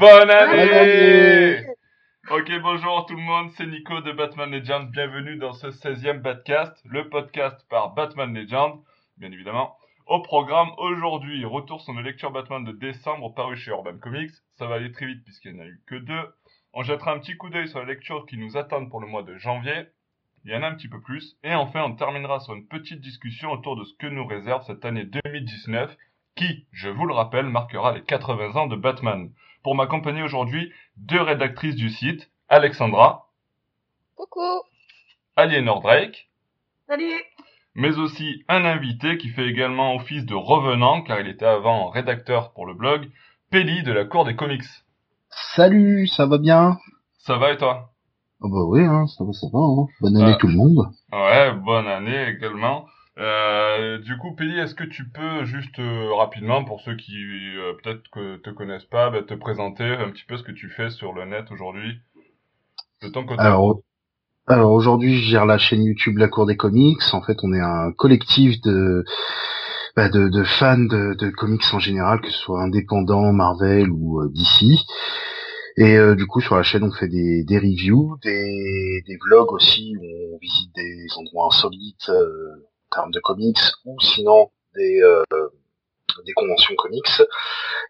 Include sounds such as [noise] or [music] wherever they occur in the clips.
Bonne année Ok, bonjour tout le monde, c'est Nico de Batman Legend. Bienvenue dans ce 16e Batcast, le podcast par Batman Legend, bien évidemment. Au programme aujourd'hui, retour sur nos lectures Batman de décembre paru chez Urban Comics. Ça va aller très vite puisqu'il n'y en a eu que deux. On jettera un petit coup d'œil sur les lectures qui nous attendent pour le mois de janvier. Il y en a un petit peu plus. Et enfin, on terminera sur une petite discussion autour de ce que nous réserve cette année 2019 qui, je vous le rappelle, marquera les 80 ans de Batman. Pour m'accompagner aujourd'hui, deux rédactrices du site, Alexandra. Coucou. Aliénor Drake. Salut. Mais aussi un invité qui fait également office de revenant, car il était avant rédacteur pour le blog, Pelli de la Cour des Comics. Salut, ça va bien? Ça va et toi? Oh bah oui, hein, ça va, ça va. Hein. Bonne année tout le monde. Ouais, bonne année également. Euh, du coup, Pelli, est-ce que tu peux juste euh, rapidement, pour ceux qui euh, peut-être que te connaissent pas, bah, te présenter un petit peu ce que tu fais sur le net aujourd'hui? De ton côté Alors, alors aujourd'hui, je gère la chaîne YouTube La Cour des Comics. En fait, on est un collectif de bah, fans de, de, comics en général, que ce soit indépendant, Marvel ou DC. Et du coup, sur la chaîne, on fait des, des reviews, des, des vlogs aussi, où on visite des endroits insolites termes de comics ou sinon des euh, des conventions comics.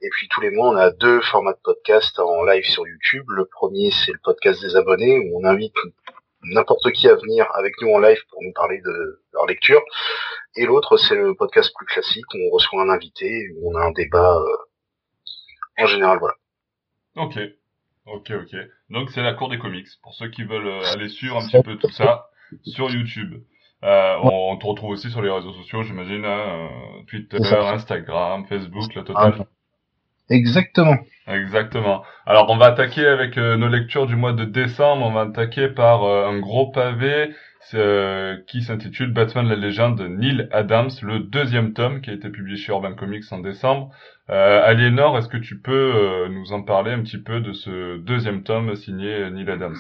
Et puis tous les mois, on a deux formats de podcast en live sur YouTube. Le premier, c'est le podcast des abonnés où on invite n'importe qui à venir avec nous en live pour nous parler de leur lecture. Et l'autre, c'est le podcast plus classique où on reçoit un invité, où on a un débat euh, en général, voilà. Ok, ok, ok. Donc c'est la cour des comics pour ceux qui veulent euh, aller suivre un petit peu tout ça sur YouTube. Euh, on te retrouve aussi sur les réseaux sociaux, j'imagine, hein, euh, Twitter, Instagram, Facebook, la totale. Ah, exactement. Exactement. Alors on va attaquer avec euh, nos lectures du mois de décembre. On va attaquer par un gros pavé qui s'intitule Batman la légende de Neil Adams, le deuxième tome qui a été publié chez Urban Comics en décembre. Aliénor, est-ce que tu peux nous en parler un petit peu de ce deuxième tome signé Neil Adams?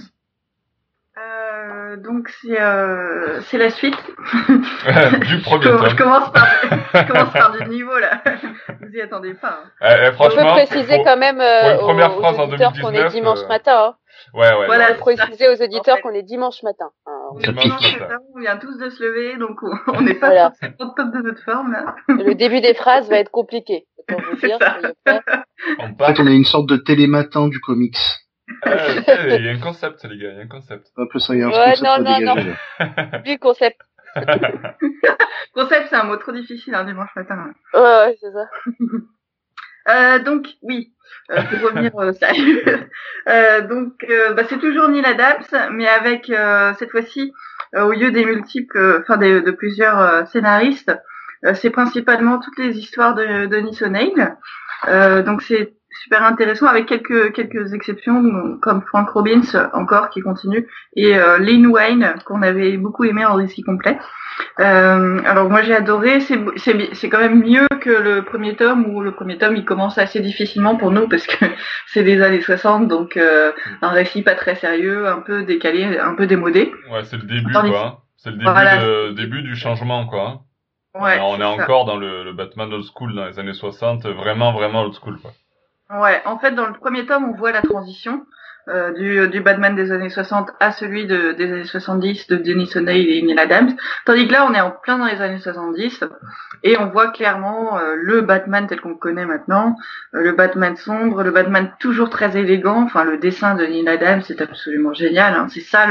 Euh, donc c'est euh, c'est la suite. [laughs] du premier je, je commence par je commence par du [laughs] niveau là. [laughs] Vous y attendez pas. Hein. Franchement, on peut préciser quand même euh, aux, première phrase aux auditeurs qu'on est dimanche euh, matin. Hein. Ouais ouais. Voilà, préciser aux auditeurs qu'on est dimanche matin. Hein. Dimanche, matin. On vient tous de se lever, donc on n'est pas voilà. au top de notre forme là. Le début des phrases va être compliqué. Pour vous dire, en fait, on est une sorte de télématin du comics. [laughs] Il y a un concept, les gars, il y a un concept. Un peu ça, il y a un ouais, [laughs] concept non, non, non. Du concept. concept, c'est un mot trop difficile un dimanche matin. Ouais, ouais, c'est ça. [laughs] Euh, donc oui, euh, pour revenir, euh, salut. Euh, donc euh, bah, c'est toujours Neil Adams, mais avec euh, cette fois-ci au lieu des multiples, enfin de plusieurs scénaristes, c'est principalement toutes les histoires de Denis O'Neill. donc c'est super intéressant avec quelques quelques exceptions comme Frank Robbins encore qui continue et euh, Lynn Wayne qu'on avait beaucoup aimé en récit complet. Euh, alors moi j'ai adoré, c'est c'est c'est quand même mieux que le premier tome où le premier tome il commence assez difficilement pour nous parce que [laughs] c'est des années 60 donc euh, un récit pas très sérieux, un peu décalé, un peu démodé. Ouais, c'est le début quoi. C'est le début début du changement quoi. Ouais, on est, encore dans le, le Batman old school dans les années 60, vraiment vraiment old school quoi. Ouais, en fait, dans le premier tome, on voit la transition euh, du, du Batman des années 60 à celui de, des années 70 de Dennis O'Neill et Neil Adams. Tandis que là, on est en plein dans les années 70 et on voit clairement euh, le Batman tel qu'on le connaît maintenant, euh, le Batman sombre, le Batman toujours très élégant. Enfin, le dessin de Neil Adams, c'est absolument génial. Hein. C'est ça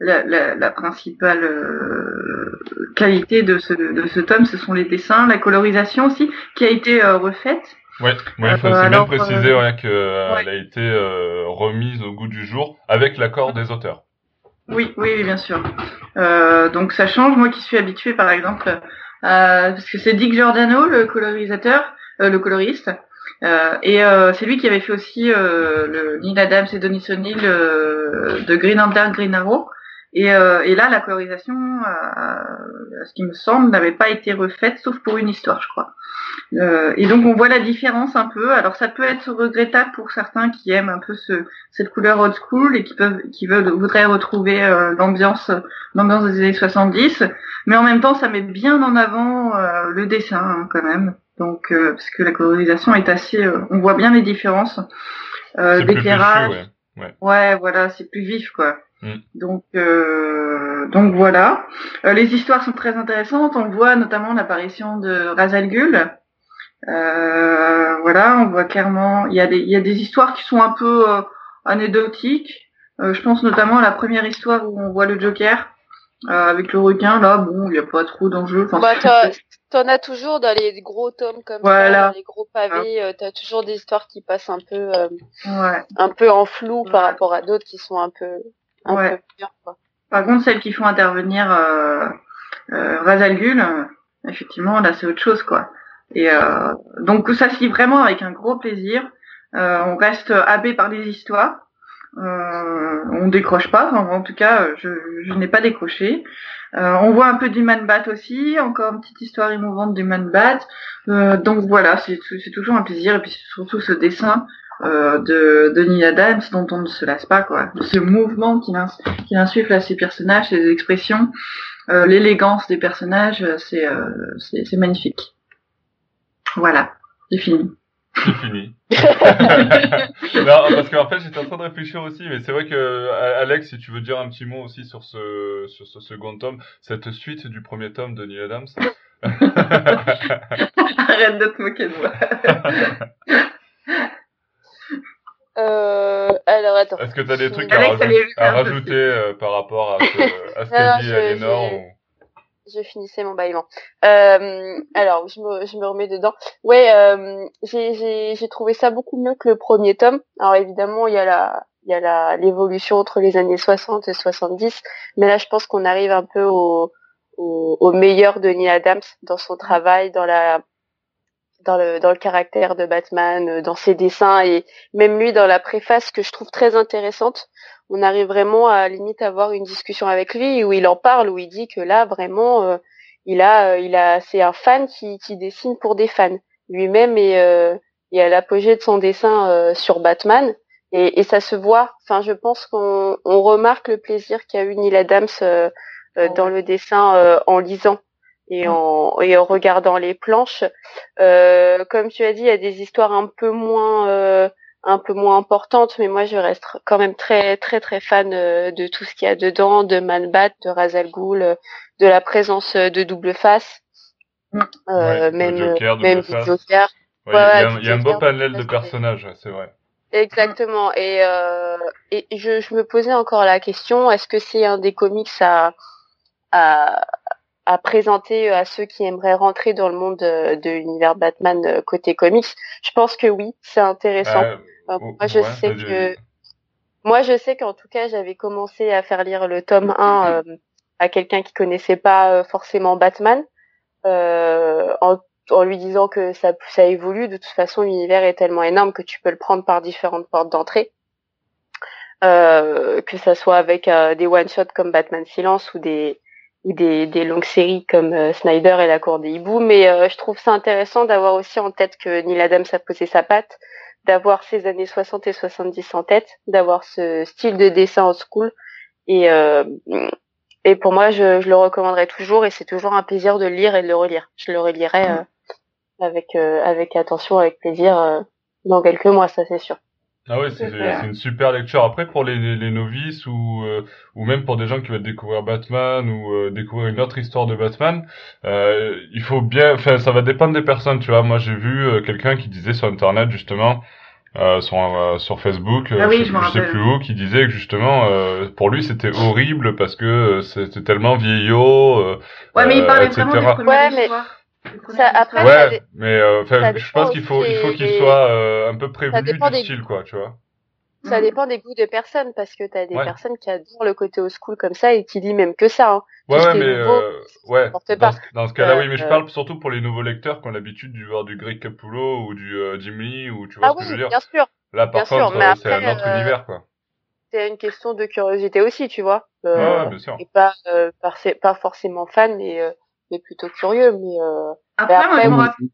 la, principale euh, qualité de ce tome, ce sont les dessins, la colorisation aussi, qui a été refaite. Ouais, ouais, faut euh, bien préciser ouais, qu'elle euh, a été euh, remise au goût du jour avec l'accord des auteurs. Oui, oui, bien sûr. Euh, donc ça change. Moi qui suis habituée, par exemple, parce que c'est Dick Giordano, le colorisateur, le coloriste, et c'est lui qui avait fait aussi le Neil Adams et Donny O'Neill de Green Lantern, Green Arrow. Et, et, là, la colorisation, ce qui me semble, n'avait pas été refaite, sauf pour une histoire, je crois. Euh, et donc on voit la différence un peu. Alors ça peut être regrettable pour certains qui aiment un peu ce, cette couleur old school et qui peuvent, qui veulent, voudraient retrouver euh, l'ambiance, l'ambiance des années 70. Mais en même temps, ça met bien en avant euh, le dessin hein, quand même. Donc parce que la colorisation est assez, on voit bien les différences. euh, d'éclairage. Ouais. ouais. voilà, c'est plus vif quoi. Mm. Donc euh, donc voilà. Euh, les histoires sont très intéressantes. On voit notamment l'apparition de Razal Ghul. Euh, voilà, on voit clairement. Il y a des il y a des histoires qui sont un peu euh, anecdotiques. je pense notamment à la première histoire où on voit le Joker. avec le requin, là, bon, il n'y a pas trop d'enjeux. Enfin, bah, T'en as toujours dans les gros tomes comme ça, dans les gros pavés, tu t'as toujours des histoires qui passent un peu, ouais. un peu en flou par rapport à d'autres qui sont un peu, ouais. Par contre, celles qui font intervenir euh, euh, effectivement, là, c'est autre chose, quoi. Et euh, donc ça se lit vraiment avec un gros plaisir. Euh, on reste happé par les histoires. Euh, on décroche pas. en tout cas, je, je n'ai pas décroché. Euh, on voit un peu du bat aussi, encore une petite histoire émouvante du man bat. Euh, donc voilà, c'est toujours un plaisir. Et puis surtout ce dessin euh, de, de Neil Adams dont on ne se lasse pas quoi. Ce mouvement qui, qui insuffle à ces personnages, ces expressions, euh, l'élégance des personnages, c'est euh, c'est magnifique. Voilà, c'est fini. C'est fini. [laughs] [laughs] non, parce qu'en fait, j'étais en train de réfléchir aussi, mais c'est vrai que Alex, si tu veux dire un petit mot aussi sur ce sur ce second tome, cette suite du premier tome de Neil Adams. [laughs] Arrête de te moquer de moi. Euh, alors attends. Est-ce que tu as des trucs à, rajouter euh, par rapport à ce, [laughs] à ce qu'a dit Aliénor ou... Je finissais mon bâillement. Euh, alors, je me, je me remets dedans. Ouais, euh, j'ai trouvé ça beaucoup mieux que le premier tome. Alors évidemment, il y a la, il y a la l'évolution entre les années 60 et 70, mais là, je pense qu'on arrive un peu au, au, au meilleur de Neil Adams dans son travail, dans la dans le, dans le caractère de Batman, euh, dans ses dessins et même lui dans la préface que je trouve très intéressante. On arrive vraiment à limite avoir une discussion avec lui où il en parle, où il dit que là vraiment euh, il a, euh, il a, c'est un fan qui, qui dessine pour des fans. Lui-même est, euh, est à l'apogée de son dessin sur Batman et, et, ça se voit. Enfin, je pense qu'on on remarque le plaisir qu'a eu Neil Adams dans le dessin en lisant et en, et en regardant les planches. Euh, comme tu as dit, il y a des histoires un peu moins euh, un peu moins importantes, mais moi je reste quand même très très très fan euh, de tout ce qu'il y a dedans, de Manbat, de Razal Ghul, de la présence de Double Face, euh, même Joker, même Joker. il y a, un beau panel de personnages, c'est vrai. Exactement. Et, euh, et je, je, me posais encore la question est-ce que c'est un des comics à, à, à présenter euh, à ceux qui aimeraient rentrer dans le monde de, l'univers Batman euh, côté comics Je pense que oui, c'est intéressant. Euh, moi, je sais que moi, je sais qu'en tout cas, j'avais commencé à faire lire le tome 1 à quelqu'un qui connaissait pas forcément Batman, en, en, lui disant que ça, ça évolue. De toute façon, l'univers est tellement énorme que tu peux le prendre par différentes portes d'entrée. que ça soit avec des one-shots comme Batman Silence ou des ou des, des longues séries comme euh, Snyder et la cour des hiboux, mais euh, je trouve ça intéressant d'avoir aussi en tête que Neil Adams a posé sa patte, d'avoir ces années 60 et 70 en tête, d'avoir ce style de dessin en school, et, euh, et pour moi, je, je, le recommanderais toujours, et c'est toujours un plaisir de le lire et de le relire. Je le relirai avec, avec attention, avec plaisir dans quelques mois, ça c'est sûr. Ah ouais, c'est une super lecture. Après, pour les, les novices ou euh, ou même pour des gens qui veulent découvrir Batman ou euh, découvrir une autre histoire de Batman, euh, il faut bien. Enfin, ça va dépendre des personnes, tu vois. Moi, j'ai vu euh, quelqu'un qui disait sur Internet justement. sur sur Facebook, ah oui, je, sais plus où, qui disait que justement pour lui c'était horrible parce que c'était tellement vieillot, ouais, mais il parlait vraiment de ouais, mais... Ça, après, ouais, mais euh, je pense qu'il faut, il faut qu'il soit euh, un peu prévenu du style, quoi, tu vois. Ça mm. dépend des goûts de personnes, parce que t'as des personnes qui adorent le côté old school comme ça et qui lisent même que ça. Hein. Ouais, ouais, mais euh, ouais. Dans, dans, ce cas-là, oui, mais je parle surtout pour les nouveaux lecteurs qui ont l'habitude de voir du Greg Capullo ou du Jim Lee ou tu vois ah ce que je veux dire. Bien sûr. Là, par contre, c'est un autre univers, quoi. C'est une question de curiosité aussi, tu vois. ouais, bien sûr. Et pas, pas forcément fan, mais plutôt curieux. Mais euh, après, moi, je, me rappelle,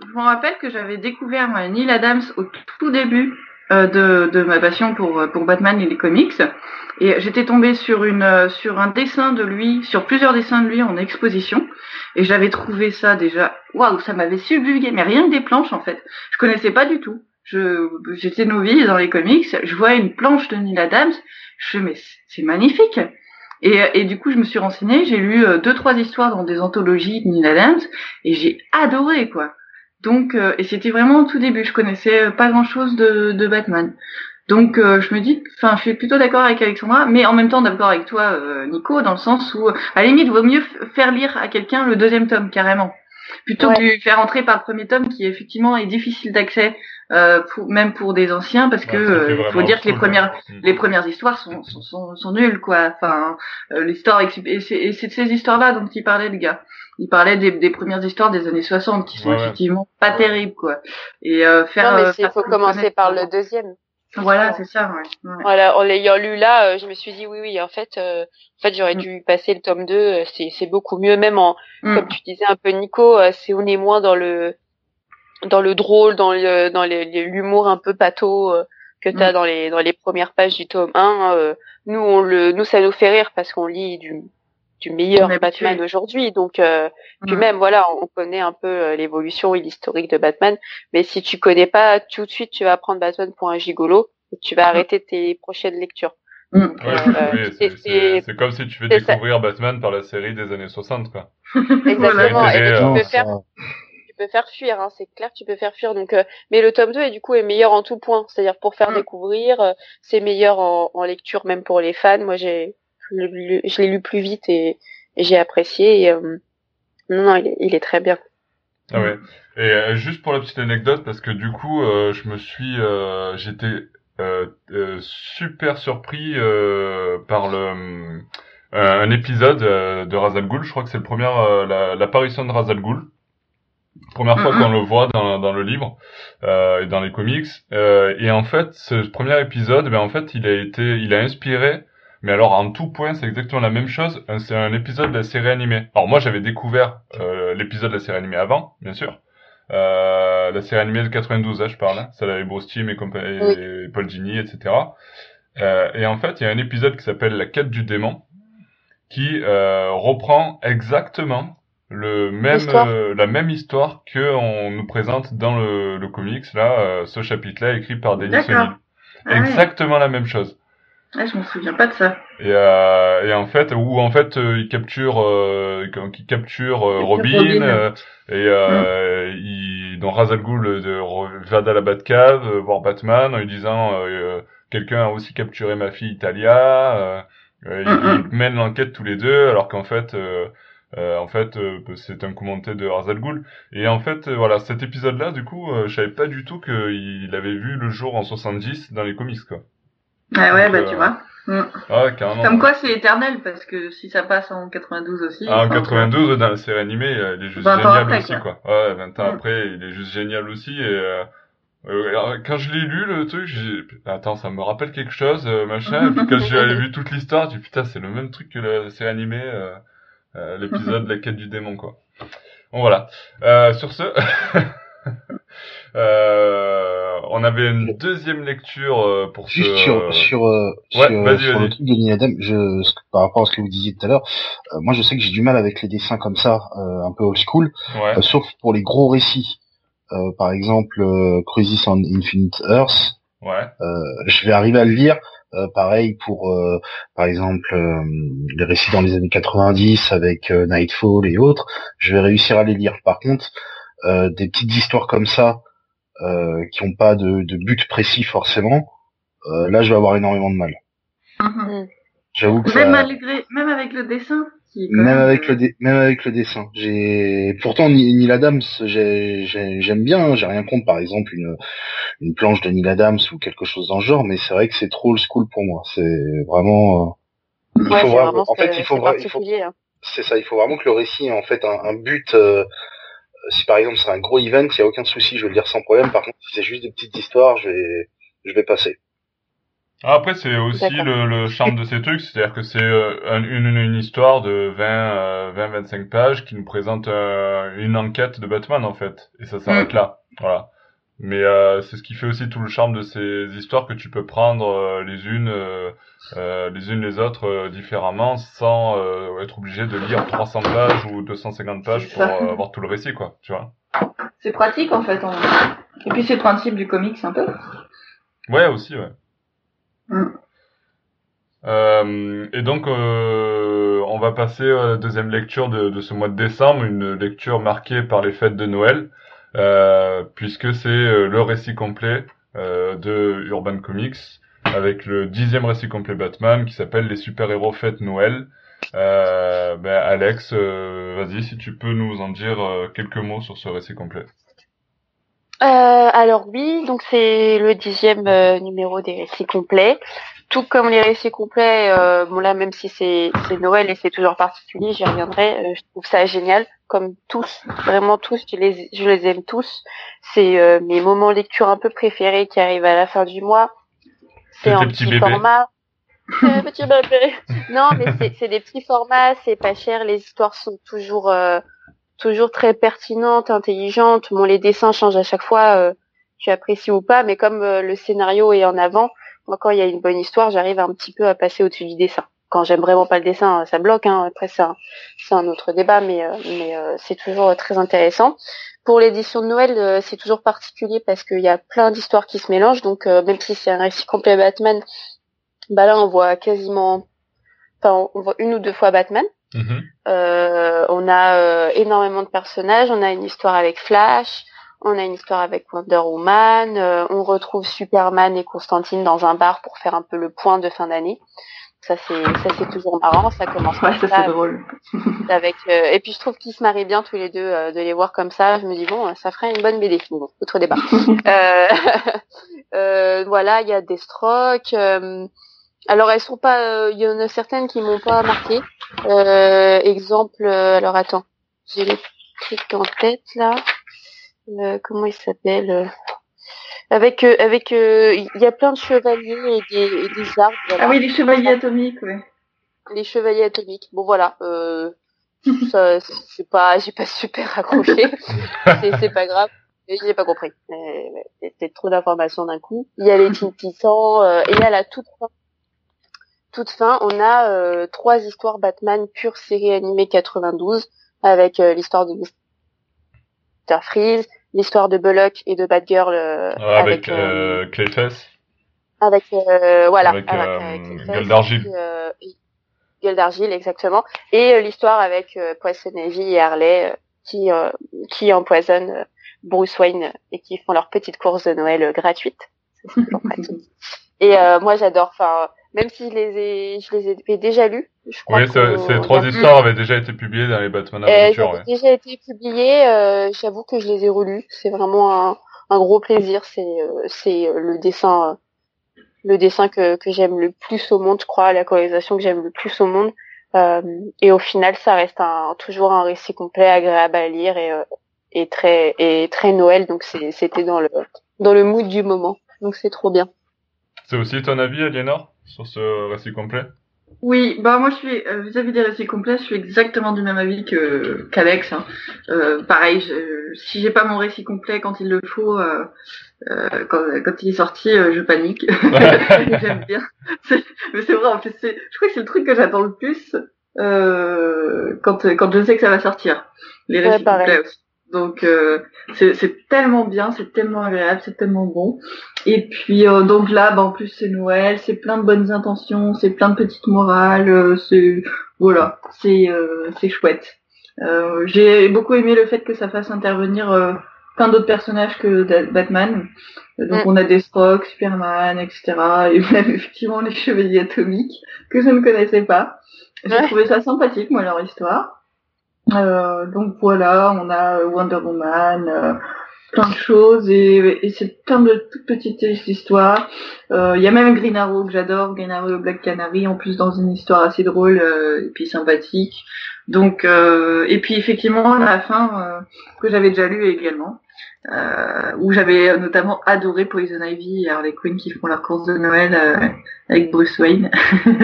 je me rappelle que j'avais découvert moi, Neil Adams au tout début euh, de, de ma passion pour pour Batman et les comics. Et j'étais tombée sur une sur un dessin de lui, sur plusieurs dessins de lui en exposition, et j'avais trouvé ça déjà, waouh, ça m'avait subjugué, mais rien que des planches en fait. Je connaissais pas du tout. je j'étais novice dans les comics, je vois une planche de Neil Adams, je me mais c'est magnifique. Et, et, du coup, je me suis renseignée, j'ai lu euh, deux trois histoires dans des anthologies de Neil Adams et j'ai adoré quoi. Donc euh, et c'était vraiment au tout début, je connaissais pas grand chose de, de Batman. Donc euh, je me dis, enfin je suis plutôt d'accord avec Alexandra, mais en même temps d'accord avec toi Nico dans le sens où à la limite vaut mieux faire lire à quelqu'un le deuxième tome carrément plutôt que de lui faire entrer par le premier tome qui effectivement est difficile d'accès euh, pour, même pour des anciens parce que euh, faut dire que les premières mm. les premières histoires sont sont, sont, sont nulles quoi enfin euh, l'histoire et c'est de ces histoires là dont il parlait le gars il parlait des, des premières histoires des années 60 qui sont effectivement pas terribles quoi et euh, faire non, mais il faut commencer par le deuxième voilà, c'est ça. Ouais. Voilà, en l'ayant lu là, euh, je me suis dit oui, oui, en fait, euh, en fait, j'aurais mm. dû passer le tome 2. Euh, c'est, c'est beaucoup mieux, même en, mm. comme tu disais un peu, Nico, c'est on est moins dans le, dans le drôle, dans le, dans l'humour un peu pato que t'as mm. dans les, dans les premières pages du tome 1. nous, on le, nous, ça nous fait rire parce qu'on lit du, du meilleur Batman aujourd'hui. Donc, euh, puis même, voilà, on connaît un peu euh, l'évolution et l'historique de Batman. Mais si tu connais pas tout de suite, tu vas prendre Batman pour un gigolo et tu vas arrêter tes prochaines lectures. Euh, c'est comme si tu veux découvrir Batman par la série des années 60, quoi. [laughs] Exactement. et tu peux faire, tu peux faire fuir, hein, c'est clair, tu peux faire fuir. Donc, mais le tome 2 est du coup est meilleur en tout point. C'est-à-dire pour faire mm. découvrir, c'est meilleur en, en, lecture même pour les fans. Moi, j'ai je l'ai lu plus vite et, j'ai apprécié. Et, euh, non, non, il est, très bien. Ah ouais. Et euh, juste pour la petite anecdote, parce que du coup, euh, je me suis, j'étais super surpris par le un épisode de Razal Ghul. Je crois que c'est le premier l'apparition de Razal Ghul. Première fois qu'on le voit dans, dans le livre et dans les comics. et en fait, ce premier épisode, ben en fait, il a été, il a inspiré mais alors en tout point, c'est exactement la même chose. C'est un épisode de la série animée. Alors moi, j'avais découvert euh, l'épisode de la série animée avant, bien sûr. Euh, la série animée de 92, hein, je parle. Hein. Celle avec Bruce Timm et, et Paul Gini, etc. Euh, et en fait, il y a un épisode qui s'appelle La quête du démon, qui euh, reprend exactement le même euh, la même histoire que on nous présente dans le, le comics là, euh, ce chapitre-là écrit par Denis O'Neill. Ah exactement la même chose. Ah, je me souviens pas de ça. Et, euh, et en fait, où en fait, euh, il capture, euh, il capture Robin, euh, et euh, mm. il, dans Razal Ghul, va dans la Batcave voir Batman en lui disant quelqu'un a aussi capturé ma fille Italia. Euh, mm, ils, mènent l'enquête tous les deux, alors qu'en fait. En fait, c'est un commentaire de Razal Ghul. Et en fait, voilà, cet épisode-là, du coup, je savais pas du tout qu'il avait vu le jour en 70 dans les comics, quoi. Ah ouais, bah tu euh, vois. Mm. Ah, carrément. Comme quoi c'est éternel parce que si ça passe en 92 aussi. Ah, en 92 dans la série animée, il est juste génial aussi quoi. Ouais, 20 ans mm. après, il est juste génial aussi et euh, euh quand je l'ai lu le truc, j'ai attends, ça me rappelle quelque chose machin et puis quand j'ai [laughs] vu toute l'histoire, j'ai dit putain, c'est le même truc que la série animée euh, l'épisode de la quête du démon quoi. Bon voilà. sur ce [laughs] Euh, on avait une deuxième lecture euh, pour Juste sur sur euh, sur, le truc de Adam, je par rapport à ce que vous disiez tout à l'heure, moi je sais que j'ai du mal avec les dessins comme ça, un peu old school, sauf pour les gros récits. par exemple, Crisis on Infinite Earth. Ouais. je vais arriver à le lire. Pareil pour, par exemple, les récits dans les années 90 avec Nightfall et autres, je vais réussir à les lire. Par contre, des petites histoires comme ça, euh, qui ont pas de, de, but précis forcément, euh, là je vais avoir énormément de mal. Mhm. J'avoue que même, malgré, même avec le dessin. Même, avec le même avec le dessin. J'ai pourtant Neil Adams, j'aime bien. Hein, j'ai rien contre, par exemple, une une planche de Neil Adams ou quelque chose dans le genre, mais c'est vrai que c'est trop old school pour moi. C'est vraiment. Euh, il faut vraiment, en fait, il faut, il faut hein. c'est ça. Il faut vraiment que le récit ait en fait un, un but. Euh, si par exemple c'est un gros event, il y a aucun souci, je vais le lire sans problème. Par contre, si c'est juste des petites histoires, je vais, je vais passer. Après, c'est aussi le, le, charme de ces trucs, c'est-à-dire que c'est euh, une, une, histoire de 20, 20, 25 pages qui nous présente euh, une enquête de Batman en fait, et ça s'arrête mm. là. Voilà. Mais euh, c'est ce qui fait aussi tout le charme de ces histoires que tu peux prendre euh, les unes euh, euh, les unes les autres différemment sans être obligé de lire 300 pages ou 250 pages pour avoir tout le récit quoi, tu vois. C'est pratique en fait. Et puis c'est le principe du comics un peu. Ouais, aussi, ouais. Mm. Euh, et donc, euh, on va passer à la deuxième lecture de, de, ce mois de décembre, une lecture marquée par les fêtes de Noël, euh, puisque c'est euh, le récit complet euh, de Urban Comics, avec le dixième récit complet Batman qui s'appelle Les super-héros fêtes Noël. Euh, ben Alex, vas-y, si tu peux nous en dire quelques mots sur ce récit complet. Euh, alors oui, donc c'est le dixième euh, numéro des récits complets. Tout comme les récits complets, euh, bon là même si c'est Noël et c'est toujours particulier, j'y reviendrai. Euh, je trouve ça génial, comme tous, vraiment tous, je les je les aime tous. C'est mes moments lecture un peu préférés qui arrivent à la fin du mois. C'est un petit, format. [laughs] petit bébé. [laughs] Non, mais c'est des petits formats, c'est pas cher, les histoires sont toujours toujours très pertinente, intelligente. Bon, les dessins changent à chaque fois, euh, tu apprécies ou pas, mais comme euh, le scénario est en avant, moi quand il y a une bonne histoire, j'arrive un petit peu à passer au-dessus du dessin. Quand j'aime vraiment pas le dessin, ça bloque. Hein. Après, c'est un, un, autre débat, mais, euh, mais c'est toujours très intéressant. Pour l'édition de Noël, c'est toujours particulier parce qu'il y a plein d'histoires qui se mélangent. Donc, même si c'est un récit complet Batman, bah là, on voit quasiment, enfin, on voit une ou deux fois Batman. Mhm. Euh, on a euh, énormément de personnages. On a une histoire avec Flash, on a une histoire avec Wonder Woman. Euh, on retrouve Superman et Constantine dans un bar pour faire un peu le point de fin d'année. Ça c'est ça c'est toujours marrant. Ça commence. Ouais, ça, c'est drôle. [laughs] avec et puis je trouve qu'ils se marient bien tous les deux de les voir comme ça. Je me dis bon, ça ferait une bonne BD. Bon, autre débat. [laughs] [laughs] voilà, il y a des strokes. Alors elles sont pas, euh, il y en a certaines qui m'ont pas marqué. Euh, exemple, euh, alors attends, j'ai les trucs en tête là. comment il s'appelle Avec avec, il y a plein de chevaliers et des, et des arbres. Ah oui, les chevaliers atomiques, oui. Les chevaliers atomiques. Bon voilà. ça, c'est pas, j'ai pas super accroché. [laughs] c'est pas grave. J'ai pas compris. C'était trop d'informations d'un coup. Il y a les Teen [laughs] Titans et il y a la toute fin toute fin, on a euh, trois histoires Batman pure série animée 92 avec euh, l'histoire de Mr. Freeze, l'histoire de Bullock et de Batgirl euh, avec, avec Clayface. Avec voilà, avec, avec Gueule d'argile. Gueule d'argile exactement et l'histoire avec Poison Ivy et Harley qui qui empoisonnent Bruce Wayne et qui font leur petite course de Noël gratuite. [laughs] et moi j'adore enfin même si je les ai, je les ai déjà lus. Je crois oui, ces trois histoires avaient déjà été publiées dans les Batman Adventures. Elles déjà été publiées. Euh, J'avoue que je les ai relus. C'est vraiment un, un, gros plaisir. C'est euh, c'est euh, le dessin, euh, le dessin que, que j'aime le plus au monde. Je crois la colorisation que j'aime le plus au monde. Euh, et au final, ça reste un, toujours un récit complet, agréable à lire et, et très et très Noël. Donc c'était dans le dans le mood du moment. Donc c'est trop bien. C'est aussi ton avis, Aliénor sur ce récit complet? Oui, bah moi je suis euh, vis-à-vis des récits complets, je suis exactement du même avis que qu'Alex. Hein. Euh, pareil, je, si j'ai pas mon récit complet quand il le faut, euh, euh quand, quand, il est sorti, euh, je panique. [laughs] [laughs] J'aime bien. Mais c'est vrai, en plus, je crois que c'est le truc que j'attends le plus quand quand je sais que ça va sortir. Les récits complets aussi. Donc euh, c'est tellement bien, c'est tellement agréable, c'est tellement bon. Et puis euh, donc là, bah, en plus c'est Noël, c'est plein de bonnes intentions, c'est plein de petites morales, euh, c'est voilà, c'est c'est chouette. J'ai beaucoup aimé le fait que ça fasse intervenir plein d'autres personnages que Batman. Donc on a Deathstroke, Superman, etc. Et [laughs] même effectivement les Chevaliers Atomiques que je ne connaissais pas. J'ai trouvé ça sympathique moi leur histoire. Euh, donc voilà, on a euh, Wonder Woman, euh, plein de choses et, c'est plein de toutes petites histoires. Il y a même Green Arrow que j'adore, Green Arrow Black Canary, en plus dans une histoire assez drôle et puis sympathique. Donc et puis effectivement la fin que j'avais déjà lu également euh, où j'avais notamment adoré Poison Ivy et Harley Quinn qui font leur course de Noël euh, avec Bruce Wayne.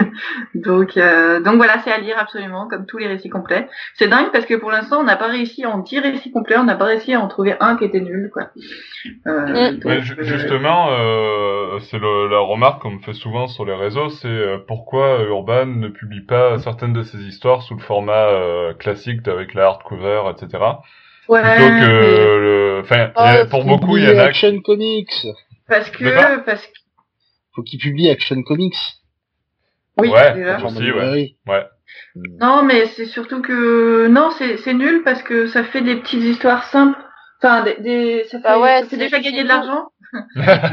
[laughs] donc, euh, donc voilà, c'est à lire absolument, comme tous les récits complets. C'est dingue parce que pour l'instant, on n'a pas réussi à en 10 récits complets, on n'a pas réussi à en trouver un qui était nul, quoi. Euh, mm. justement, c'est la remarque qu'on me fait souvent sur les réseaux, c'est pourquoi Urban ne publie pas certaines de ses histoires sous le format classique avec la hardcover, etc. Ouais. plutôt que le. Enfin, Ah, a- pour beaucoup, il y en a. Action Comics. Parce que, parce que, Faut qu'ils publient Action Comics. oui, Ouais. déjà. Aussi, ouais. Non, mais c'est surtout que non, c'est c'est nul parce que ça fait des petites histoires simples. Enfin, des, des ça fait, Bah ouais, ça fait déjà gagner de l'argent. tout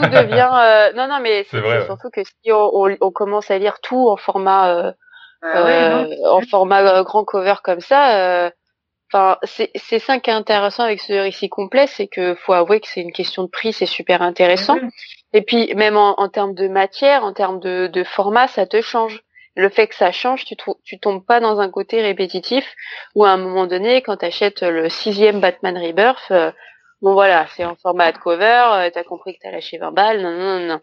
devient euh, non non mais C'est c'est vrai, c'est ouais. surtout que si on, on, on commence à lire tout en format euh, Bah ouais, euh, non. en format euh, grand cover comme ça euh, enfin c'est c'est ça qui est intéressant avec ce récit complet c'est que faut avouer que c'est une question de prix c'est super intéressant. Et puis même en, en termes de matière en termes de, de format ça te change. Le fait que ça change tu tu tombes pas dans un côté répétitif où à un moment donné quand tu achètes le sixième Batman Rebirth euh, bon voilà c'est en format hardcover euh, t'as compris que t'as lâché 20 balles non non non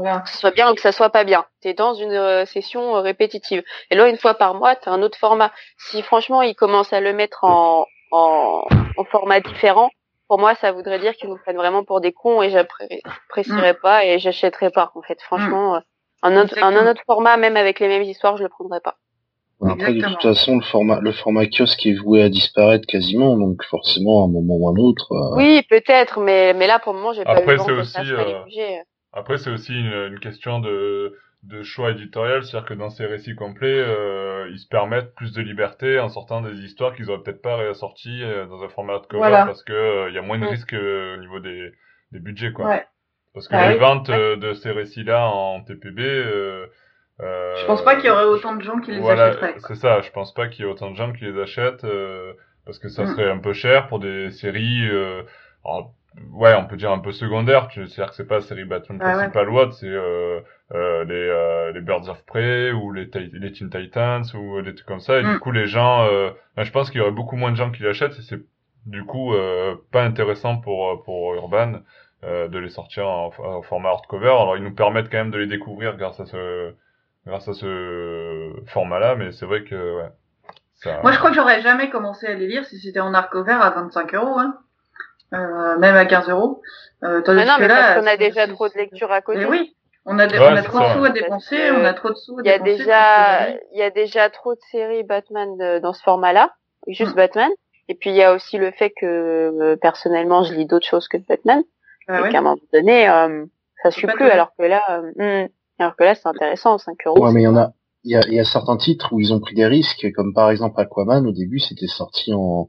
Voilà. que ce soit bien ou que ça soit pas bien. T'es dans une euh, session euh, répétitive. Et là, une fois par mois, t'as un autre format. Si franchement, ils commencent à le mettre en, en, en format différent, pour moi, ça voudrait dire qu'ils nous prennent vraiment pour des cons et j'apprécierais pas et j'achèterais pas. En fait, franchement, euh, un autre, un, un autre format, même avec les mêmes histoires, je le prendrais pas. Après, de toute façon, le format, le format kiosque est voué à disparaître quasiment, donc forcément, à un moment ou à un autre. euh, Oui, peut-être, mais, mais là, pour le moment, j'ai pas Après, c'est aussi, euh. Après, c'est aussi une, une question de, de choix éditorial, c'est-à-dire que dans ces récits complets, euh, ils se permettent plus de liberté en sortant des histoires qu'ils auraient peut-être pas ressorties euh, dans un format hardcover Voilà. parce que euh, il y a moins de Mm. risques euh, au niveau des, des budgets, quoi. Ouais. Parce que Ah les oui. ventes euh, de ces récits-là en TPB, euh, euh, Je pense pas qu'il y aurait autant de gens qui les voilà, achèteraient. c'est ça. Je pense pas qu'il y ait autant de gens qui les achètent euh, parce que ça Mm. serait un peu cher pour des séries. Euh, alors, ouais, on peut dire un peu secondaires. tu- C'est-à-dire que c'est pas série Batman Ah ouais. principale ou autre, c'est euh, euh, les, euh, les Birds of Prey ou les, Teen Titans ou des trucs comme ça. Et Mm. du coup, les gens, euh, ben, je pense qu'il y aurait beaucoup moins de gens qui l'achètent et c'est du coup euh, pas intéressant pour pour Urban euh, de les sortir en, en format hardcover. Alors ils nous permettent quand même de les découvrir grâce à ce grâce à ce format-là, mais c'est vrai que ouais, ça. Moi, je crois que j'aurais jamais commencé à les lire si c'était en hardcover à 25 euros, hein. Euh, même à 15 euros. Euh, tandis Mais non, que mais là, parce qu'on a déjà trop de lectures à côté. Mais oui, on a, des- Ouais, on a trop ça. de sous à dépenser, on a trop de sous à Il y a dépenser. déjà, il y a déjà trop de séries Batman de- dans ce format-là, juste Mm. Batman. Et puis il y a aussi le fait que euh, personnellement, je lis d'autres choses que de Batman, Ah et ouais. qu'à un moment donné, euh, ça suit plus. Alors que là, euh, hmm, alors que là, c'est intéressant, 5 euros. Ouais, mais il y en a, il y a, il y a certains titres où ils ont pris des risques, comme par exemple Aquaman, au début, c'était sorti en,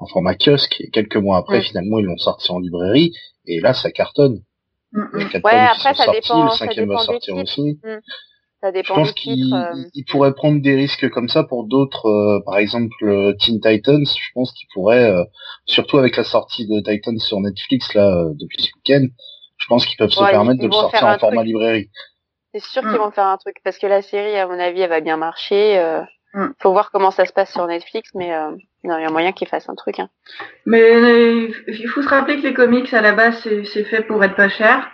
en format kiosque, et quelques mois après, Mm. finalement, ils l'ont sorti en librairie, et là, ça cartonne. Mm, Il y a mm. quatre Ouais, après, ça sortis, dépend- le cinquième va sortir aussi. Ça Je dépend pense du qu'ils euh, pourraient prendre des risques comme ça pour d'autres, euh, par exemple euh, Teen Titans. Je pense qu'ils pourraient, euh, surtout avec la sortie de Titans sur Netflix là euh, depuis ce week-end, je pense qu'ils peuvent se Ouais, permettre de le sortir en format truc. librairie. C'est sûr Mm. qu'ils vont faire un truc parce que la série, à mon avis, elle va bien marcher. Faut voir comment ça se passe sur Netflix, mais euh, non, il y a moyen qu'ils fassent un truc. Hein. Mais euh, il faut se rappeler que les comics à la base c'est fait pour être pas cher.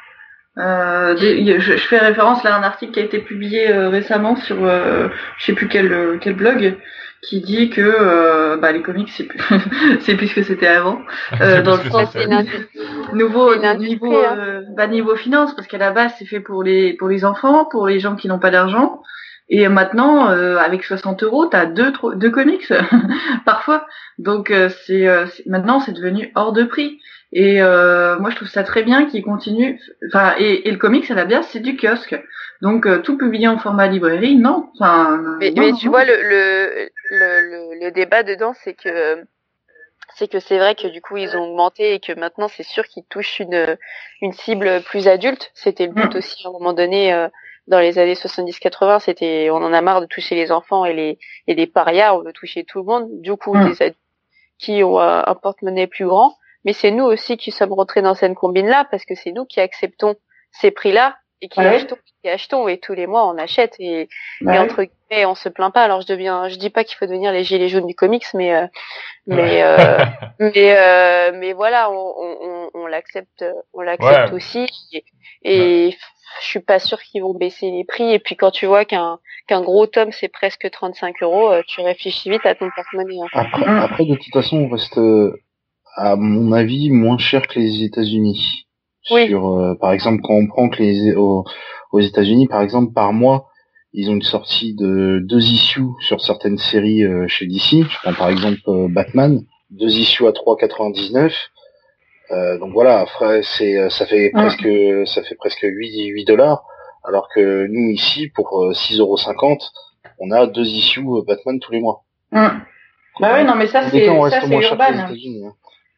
Euh, je, je fais référence là à un article qui a été publié euh, récemment sur euh, je sais plus quel quel blog qui dit que euh, bah, les comics c'est plus [laughs] c'est plus ce que c'était avant [laughs] euh, dans le sens nouveau niveau hein. euh, bah, niveau finance parce qu'à la base c'est fait pour les pour les enfants pour les gens qui n'ont pas d'argent et maintenant euh, avec 60 euros t'as deux tro- deux comics [laughs] parfois. Donc euh, c'est euh, maintenant c'est devenu hors de prix. Et euh, moi je trouve ça très bien qu'ils continuent enfin et, et le comics à la base c'est du kiosque. Donc euh, tout publié en format librairie non. Enfin Mais, non, mais non, tu vois, le, le, le, le, le débat dedans, c'est que c'est que c'est vrai que du coup ils ont augmenté et que maintenant c'est sûr qu'ils touchent une une cible plus adulte. C'était le but Mm. aussi à un moment donné euh, dans les années 70-80. C'était on en a marre de toucher les enfants et les et les parias, on veut toucher tout le monde. Du coup Mm. les adultes qui ont euh, un porte-monnaie plus grand. Mais c'est nous aussi qui sommes rentrés dans cette combine là parce que c'est nous qui acceptons ces prix là et qui Ouais. achetons qui achetons et tous les mois on achète et Bah et entre guillemets, on se plaint pas. Alors je deviens, je dis pas qu'il faut devenir les gilets jaunes du comics, mais euh, mais Ouais. euh, [laughs] mais euh, mais voilà, on, on, on- l'accepte, on l'accepte Ouais. aussi. Et, et je suis pas sûre qu'ils vont baisser les prix. Et puis quand tu vois qu'un qu'un gros tome c'est presque 35 euros, euh, tu réfléchis vite à ton porte-monnaie. hein. Après, après, de toute façon, on reste, euh, à mon avis, moins cher que les États-Unis. Oui. Sur, euh, par exemple, quand on prend que les aux, aux États-Unis, par exemple, par mois, ils ont une sortie de deux issues sur certaines séries euh, chez DC. Je prends par exemple euh, Batman. deux issues à 3,99. Euh, donc voilà, après c'est ça fait presque ça fait presque 8 8 dollars alors que nous ici pour 6,50 on a deux issues Batman tous les mois. Bah oui, non mais ça c'est ça c'est Urban.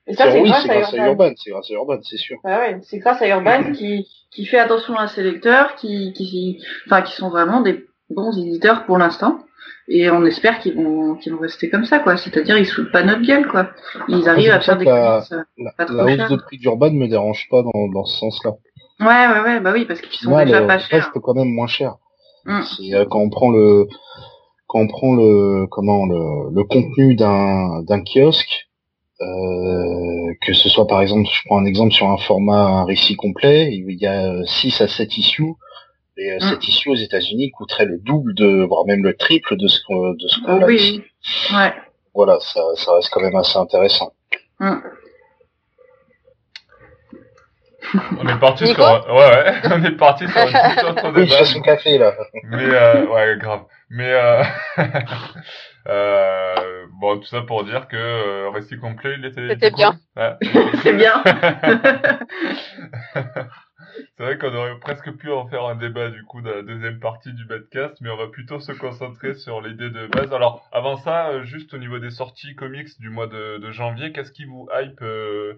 Et ça, c'est grâce, grâce, à Urban. C'est grâce à Urban, c'est sûr. Bah ouais, c'est grâce à Urban [laughs] qui, qui fait attention à ses lecteurs, qui, qui, enfin, qui sont vraiment des bons éditeurs pour l'instant. Et on espère qu'ils vont, qu'ils vont rester comme ça, quoi. C'est-à-dire, ils se pas notre gueule, quoi. Ils arrivent à faire des la, la, la hausse de prix d'Urban me dérange pas dans, dans ce sens-là. Ouais, ouais, ouais, bah oui, parce qu'ils sont déjà pas chers. reste quand même moins cher. Mm. Euh, quand on prend le, quand on prend le, comment, le, le contenu d'un, d'un kiosque, euh, que ce soit par exemple, je prends un exemple sur un format un récit complet, il y a 6 à 7 issues, et euh, 7 mm. issues aux États-Unis coûterait le double de, voire même le triple de ce qu'on de ce qu'on oh, oui. Ouais. Voilà, ça, ça reste quand même assez intéressant. Mm. On est parti sur, ouais, ouais, [laughs] on est parti sur une toute autre débat. Oui, son café, là. Mais, euh, ouais, grave. Mais, euh, [laughs] euh, bon, tout ça pour dire que euh, Récit complet, il était. C'était bien. Ouais. [laughs] C'est bien. C'est vrai qu'on aurait presque pu en faire un débat du coup de la deuxième partie du Badcast, mais on va plutôt se concentrer sur l'idée de base. Alors avant ça, euh, juste au niveau des sorties comics du mois de, de janvier, qu'est-ce qui vous hype euh,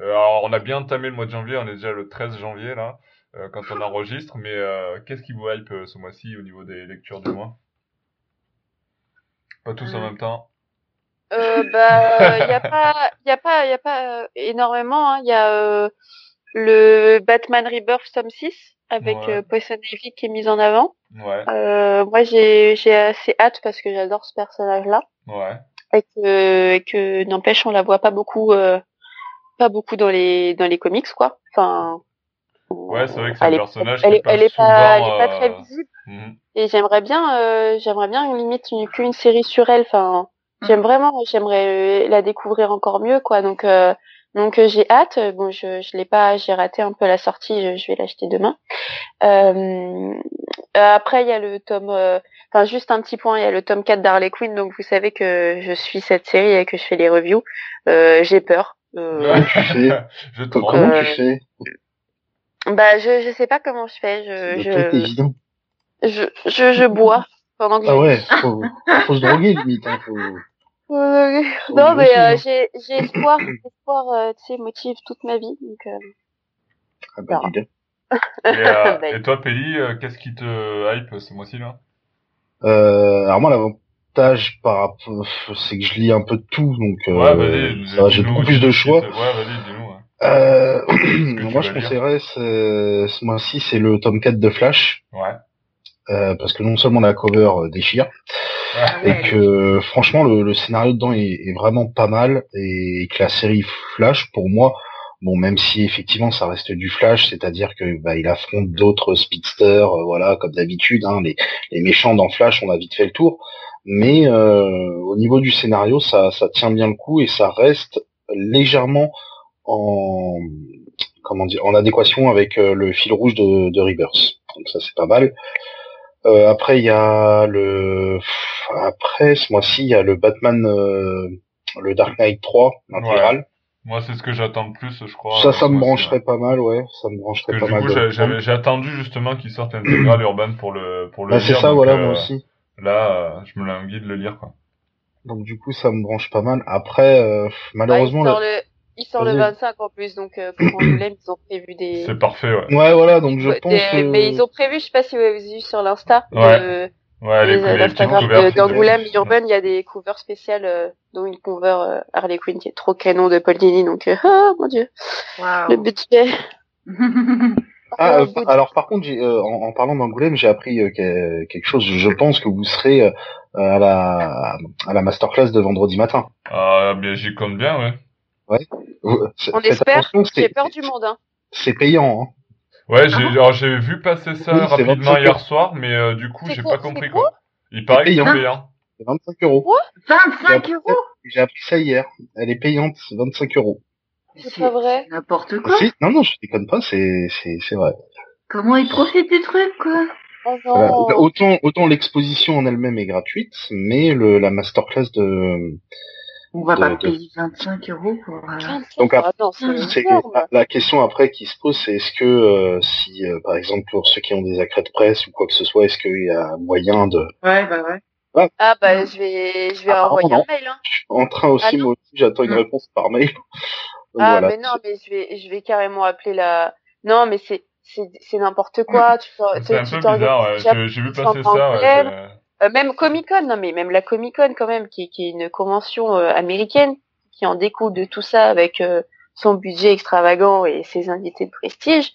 euh, Alors on a bien entamé le mois de janvier, on est déjà le 13 janvier là, euh, quand on enregistre, mais qu'est-ce qui vous hype ce mois-ci au niveau des lectures du mois? Pas tous en même temps. Euh, bah, il y a pas, y a pas, y a pas énormément. Il hein. y a le Batman Rebirth tome 6 avec Ouais. euh, Poison Ivy qui est mise en avant. Ouais, Euh, moi, j'ai j'ai assez hâte parce que j'adore ce personnage-là ouais. et que, et que n'empêche, on la voit pas beaucoup, euh, pas beaucoup dans les dans les comics, quoi. Enfin, Ouais, c'est vrai que c'est un elle est, personnage elle qui est, passe elle est souvent. pas, elle est pas très euh, visible. mhm. Et j'aimerais bien, euh, j'aimerais bien limite une, qu'une série sur elle. Enfin, j'aime vraiment, j'aimerais euh, la découvrir encore mieux, quoi. Donc, euh, donc euh, j'ai hâte. Bon, je, je l'ai pas, j'ai raté un peu la sortie. Je, je vais l'acheter demain. Euh, après, il y a le tome, euh, enfin juste un petit point, il y a le tome 4 d'Harley Quinn. Donc vous savez que je suis cette série et que je fais les reviews. Euh, j'ai peur. Euh, tu fais [laughs] je te Comment Euh, tu fais bah je, je sais pas comment je fais. Je, je, évident. je, je, je bois pendant que Ah je ouais, faut, faut se droguer limite. Hein, faut... Non, mais euh, hein. j'ai j'ai espoir, [coughs] espoir, euh, tu sais, motive toute ma vie. Donc, euh, Ah bah, dis. [laughs] Et, euh, et toi, Pelli, euh, qu'est-ce qui te hype ce mois-ci là? Euh, alors moi l'avantage par rapport, c'est que je lis un peu de tout, donc euh, Ouais, ça j'ai beaucoup plus de choix. te- Ouais, vas-y, dis-nous. ouais. Euh, [coughs] moi je conseillerais ce, ce mois-ci c'est le tome 4 de Flash, Ouais. euh, parce que non seulement la cover euh, déchire. Et que franchement le, le scénario dedans est, est vraiment pas mal, et que la série Flash pour moi, bon même si effectivement ça reste du Flash, c'est-à-dire que bah, il affronte d'autres speedsters, euh, voilà comme d'habitude, hein, les, les méchants dans Flash on a vite fait le tour, mais euh, au niveau du scénario ça, ça tient bien le coup et ça reste légèrement en comment dire en adéquation avec euh, le fil rouge de, de Rebirth. Donc ça c'est pas mal. Euh, après il y a le après ce mois-ci il y a le Batman euh, le Dark Knight 3 intégral. Moi, c'est ce que j'attends le plus, je crois. ça euh, ça me brancherait ouais. pas mal ouais, ça me brancherait Parce que pas du mal. coup, de j'ai- attendu justement qu'il sorte intégral [clears throat] urban pour le pour le Bah, lire. c'est ça donc, voilà euh, moi aussi. Là, euh, je me l'ai envie de le lire quoi. Donc du coup ça me branche pas mal. Après malheureusement il sort le- le, il sort le Vas-y. 25 en plus, donc euh, pour Angoulême, ils ont prévu des. C'est parfait, ouais. ouais voilà donc je Ouais, pense des- que Mais ils ont prévu, je sais pas si vous avez vu sur l'Insta, Ouais. de- Ouais, les, les- les couvertures. d'Angoulême, Urban, il y a des covers spéciales, euh, dont une cover euh, Harley Quinn qui est trop canon de Paul Dini, donc euh, [laughs] ah mon dieu, le Waouh. budget. [laughs] Ah, le euh, budget. alors par contre, j'ai, euh, en, en parlant d'Angoulême, j'ai appris euh, que- quelque chose. Je pense que vous serez euh, à la à la masterclass de vendredi matin. Ah, bien, j'y compte bien, ouais. Vous- On espère, j'ai peur du monde, hein. C'est payant. Hein. Ouais, j'ai vu passer ça Oui, rapidement 25 hier soir, mais euh, du coup, j'ai quoi- pas compris quoi. Il paraît que c'est payant. C'est 25 euros. 25 J'ai euros appris- J'ai appris ça hier. Elle est payante, c'est 25 euros. C'est pas vrai. c'est N'importe quoi. Si, non, non, je déconne pas, c'est c'est c'est vrai. Comment ils profitent du truc, quoi Oh. Autant autant l'exposition en elle-même est gratuite, mais le la masterclass de On va de- pas payer 25 euros pour. euh, 25, Donc, ah non, c'est C'est énorme. la, la question après qui se pose, c'est est-ce que euh, si, euh, par exemple, pour ceux qui ont des accrets de presse ou quoi que ce soit, est-ce qu'il y a moyen de Ouais, bah ouais. Ah bah Mm. je vais je vais Apparemment, envoyer un mail. Hein. Je suis en train aussi, Ah, moi aussi, j'attends une Mm. réponse par mail. [laughs] Donc, Ah voilà. mais non mais je vais je vais carrément appeler la. Non mais c'est c'est c'est n'importe quoi. C'est un peu bizarre, ouais. J'ai vu passer ça, Euh, même Comic Con, non mais même la Comic Con quand même, qui, qui est une convention euh, américaine, qui en découle de tout ça avec euh, son budget extravagant et ses invités de prestige,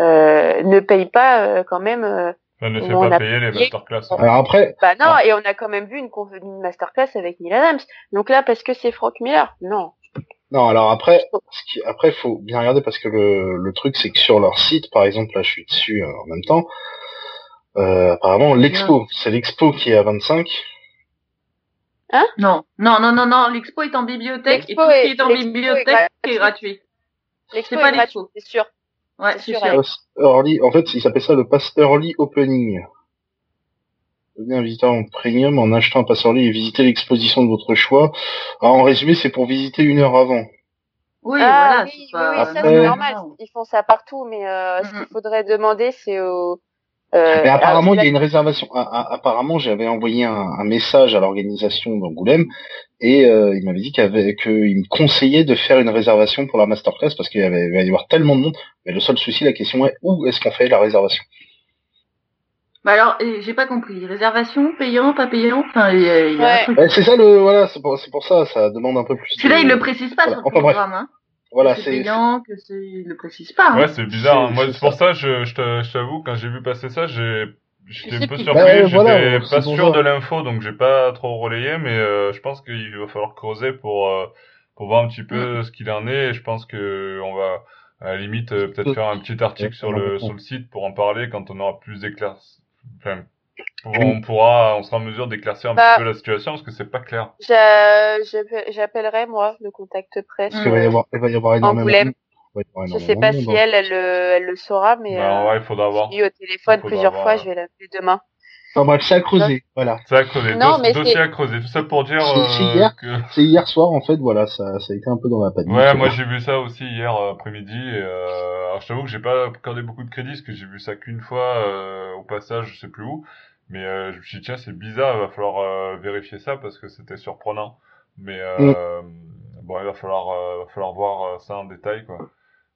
euh, ne paye pas euh, quand même. euh, Ça ne fait On pas a payer les masterclass. Alors après, bah non, Ah. et on a quand même vu une, conf- une masterclass avec Neil Adams. Donc là, parce que c'est Frank Miller, non. non, alors après, ce qui, après, faut bien regarder parce que le, le truc, c'est que sur leur site, par exemple, là, je suis dessus euh, en même temps. Euh, apparemment, l'expo, c'est l'expo qui est à 25. Non, non, non, non, non. L'expo est en bibliothèque et L'expo tout ce qui est- est en est bibliothèque gratuit. est gratuit. L'expo C'est pas est gratuit, l'expo. c'est sûr. Ouais, C'est sûr, Early, en fait, il s'appelle ça le Pass Early Opening. Devenez un visiteur en premium en achetant un Pass Early et visiter l'exposition de votre choix. Alors, en résumé, c'est pour visiter une heure avant. Oui, ah voilà. oui, c'est oui, oui, ça Après- c'est normal. Ils font ça partout, mais euh, ce qu'il faudrait demander, c'est au. Euh, Mais apparemment, il y a une réservation. Apparemment, j'avais envoyé un, un message à l'organisation d'Angoulême et euh, il m'avait dit qu'il me conseillait de faire une réservation pour la masterclass parce qu'il y avait, il va y avoir tellement de monde. Mais le seul souci, la question est où est-ce qu'on fait la réservation? Bah alors, j'ai pas compris. Réservation, payant, pas payant? Enfin, il y a, il y a un Ouais. C'est ça le, voilà, c'est pour, ça, ça demande un peu plus. C'est là, de- il le précise pas Voilà. sur le Enfin, programme. Hein. Voilà, que c'est c'est. payant, que c'est, il le précise pas. Hein. Ouais, c'est bizarre. hein. C'est- Moi, c'est pour ça, je, je te- je t'avoue, quand j'ai vu passer ça, j'ai, j'étais un peu Bah, surpris. ouais, J'étais voilà, pas sûr de l'info, donc j'ai pas trop relayé, mais euh, je pense qu'il va falloir creuser pour euh, pour voir un petit peu ce qu'il en est. Et je pense que on va à la limite euh, peut-être faire un petit article sur le sur le site pour en parler quand on aura plus d'éclairci. Enfin, on pourra, on sera en mesure d'éclaircir un Bah. petit peu la situation parce que c'est pas clair. j'a- j'appelle- J'appellerai moi le contact presse. Parce qu'il va y euh, avoir, il va y avoir énormément. De- il avoir Je sais pas si hein. elle, elle, le- elle le saura, mais Bah, euh, ouais, il faudra voir. j'ai eu au téléphone plusieurs voir, fois. ouais. Je vais l'appeler demain. Enfin bref, c'est à creuser. Voilà. C'est à creuser. Non, mais dossier c'est- à creuser. Tout ça pour dire C'est- c'est euh, hier. que. C'est hier soir en fait. Voilà, ça, ça a été un peu dans la panique. Ouais, moi j'ai vu ça aussi hier euh, après-midi. Euh, alors je t'avoue que j'ai pas accordé beaucoup de crédit parce que j'ai vu ça qu'une fois euh, au passage, je sais plus où. Mais euh, je me suis dit tiens c'est bizarre, il va falloir euh, vérifier ça parce que c'était surprenant. Mais euh, bon, il va falloir, euh, va falloir voir ça en détail quoi.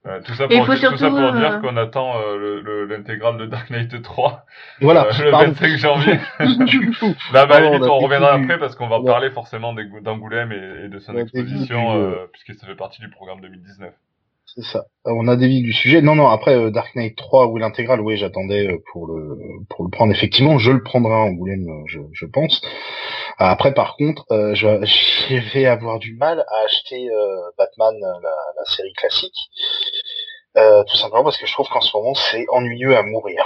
Euh, tout ça pour, dire, tout ça pour euh, dire qu'on attend euh, le- le- l'intégrale de Dark Knight 3 Voilà. euh, le pardon. 25 janvier. Là, [laughs] bah, limite, on on reviendra après parce qu'on va parler forcément d'Angoulême et, et de son On a exposition, euh, puisque ça fait partie du programme 2019. C'est ça. Euh, On a dévié du sujet. Non, non. Après euh, Dark Knight 3 ou l'intégrale, oui, j'attendais euh, pour le pour le prendre. Effectivement, je le prendrai en Angoulême, je, je pense. Après, par contre, euh, je, [laughs] je vais avoir du mal à acheter euh, Batman, la, la série classique, Euh, tout simplement parce que je trouve qu'en ce moment, c'est ennuyeux à mourir.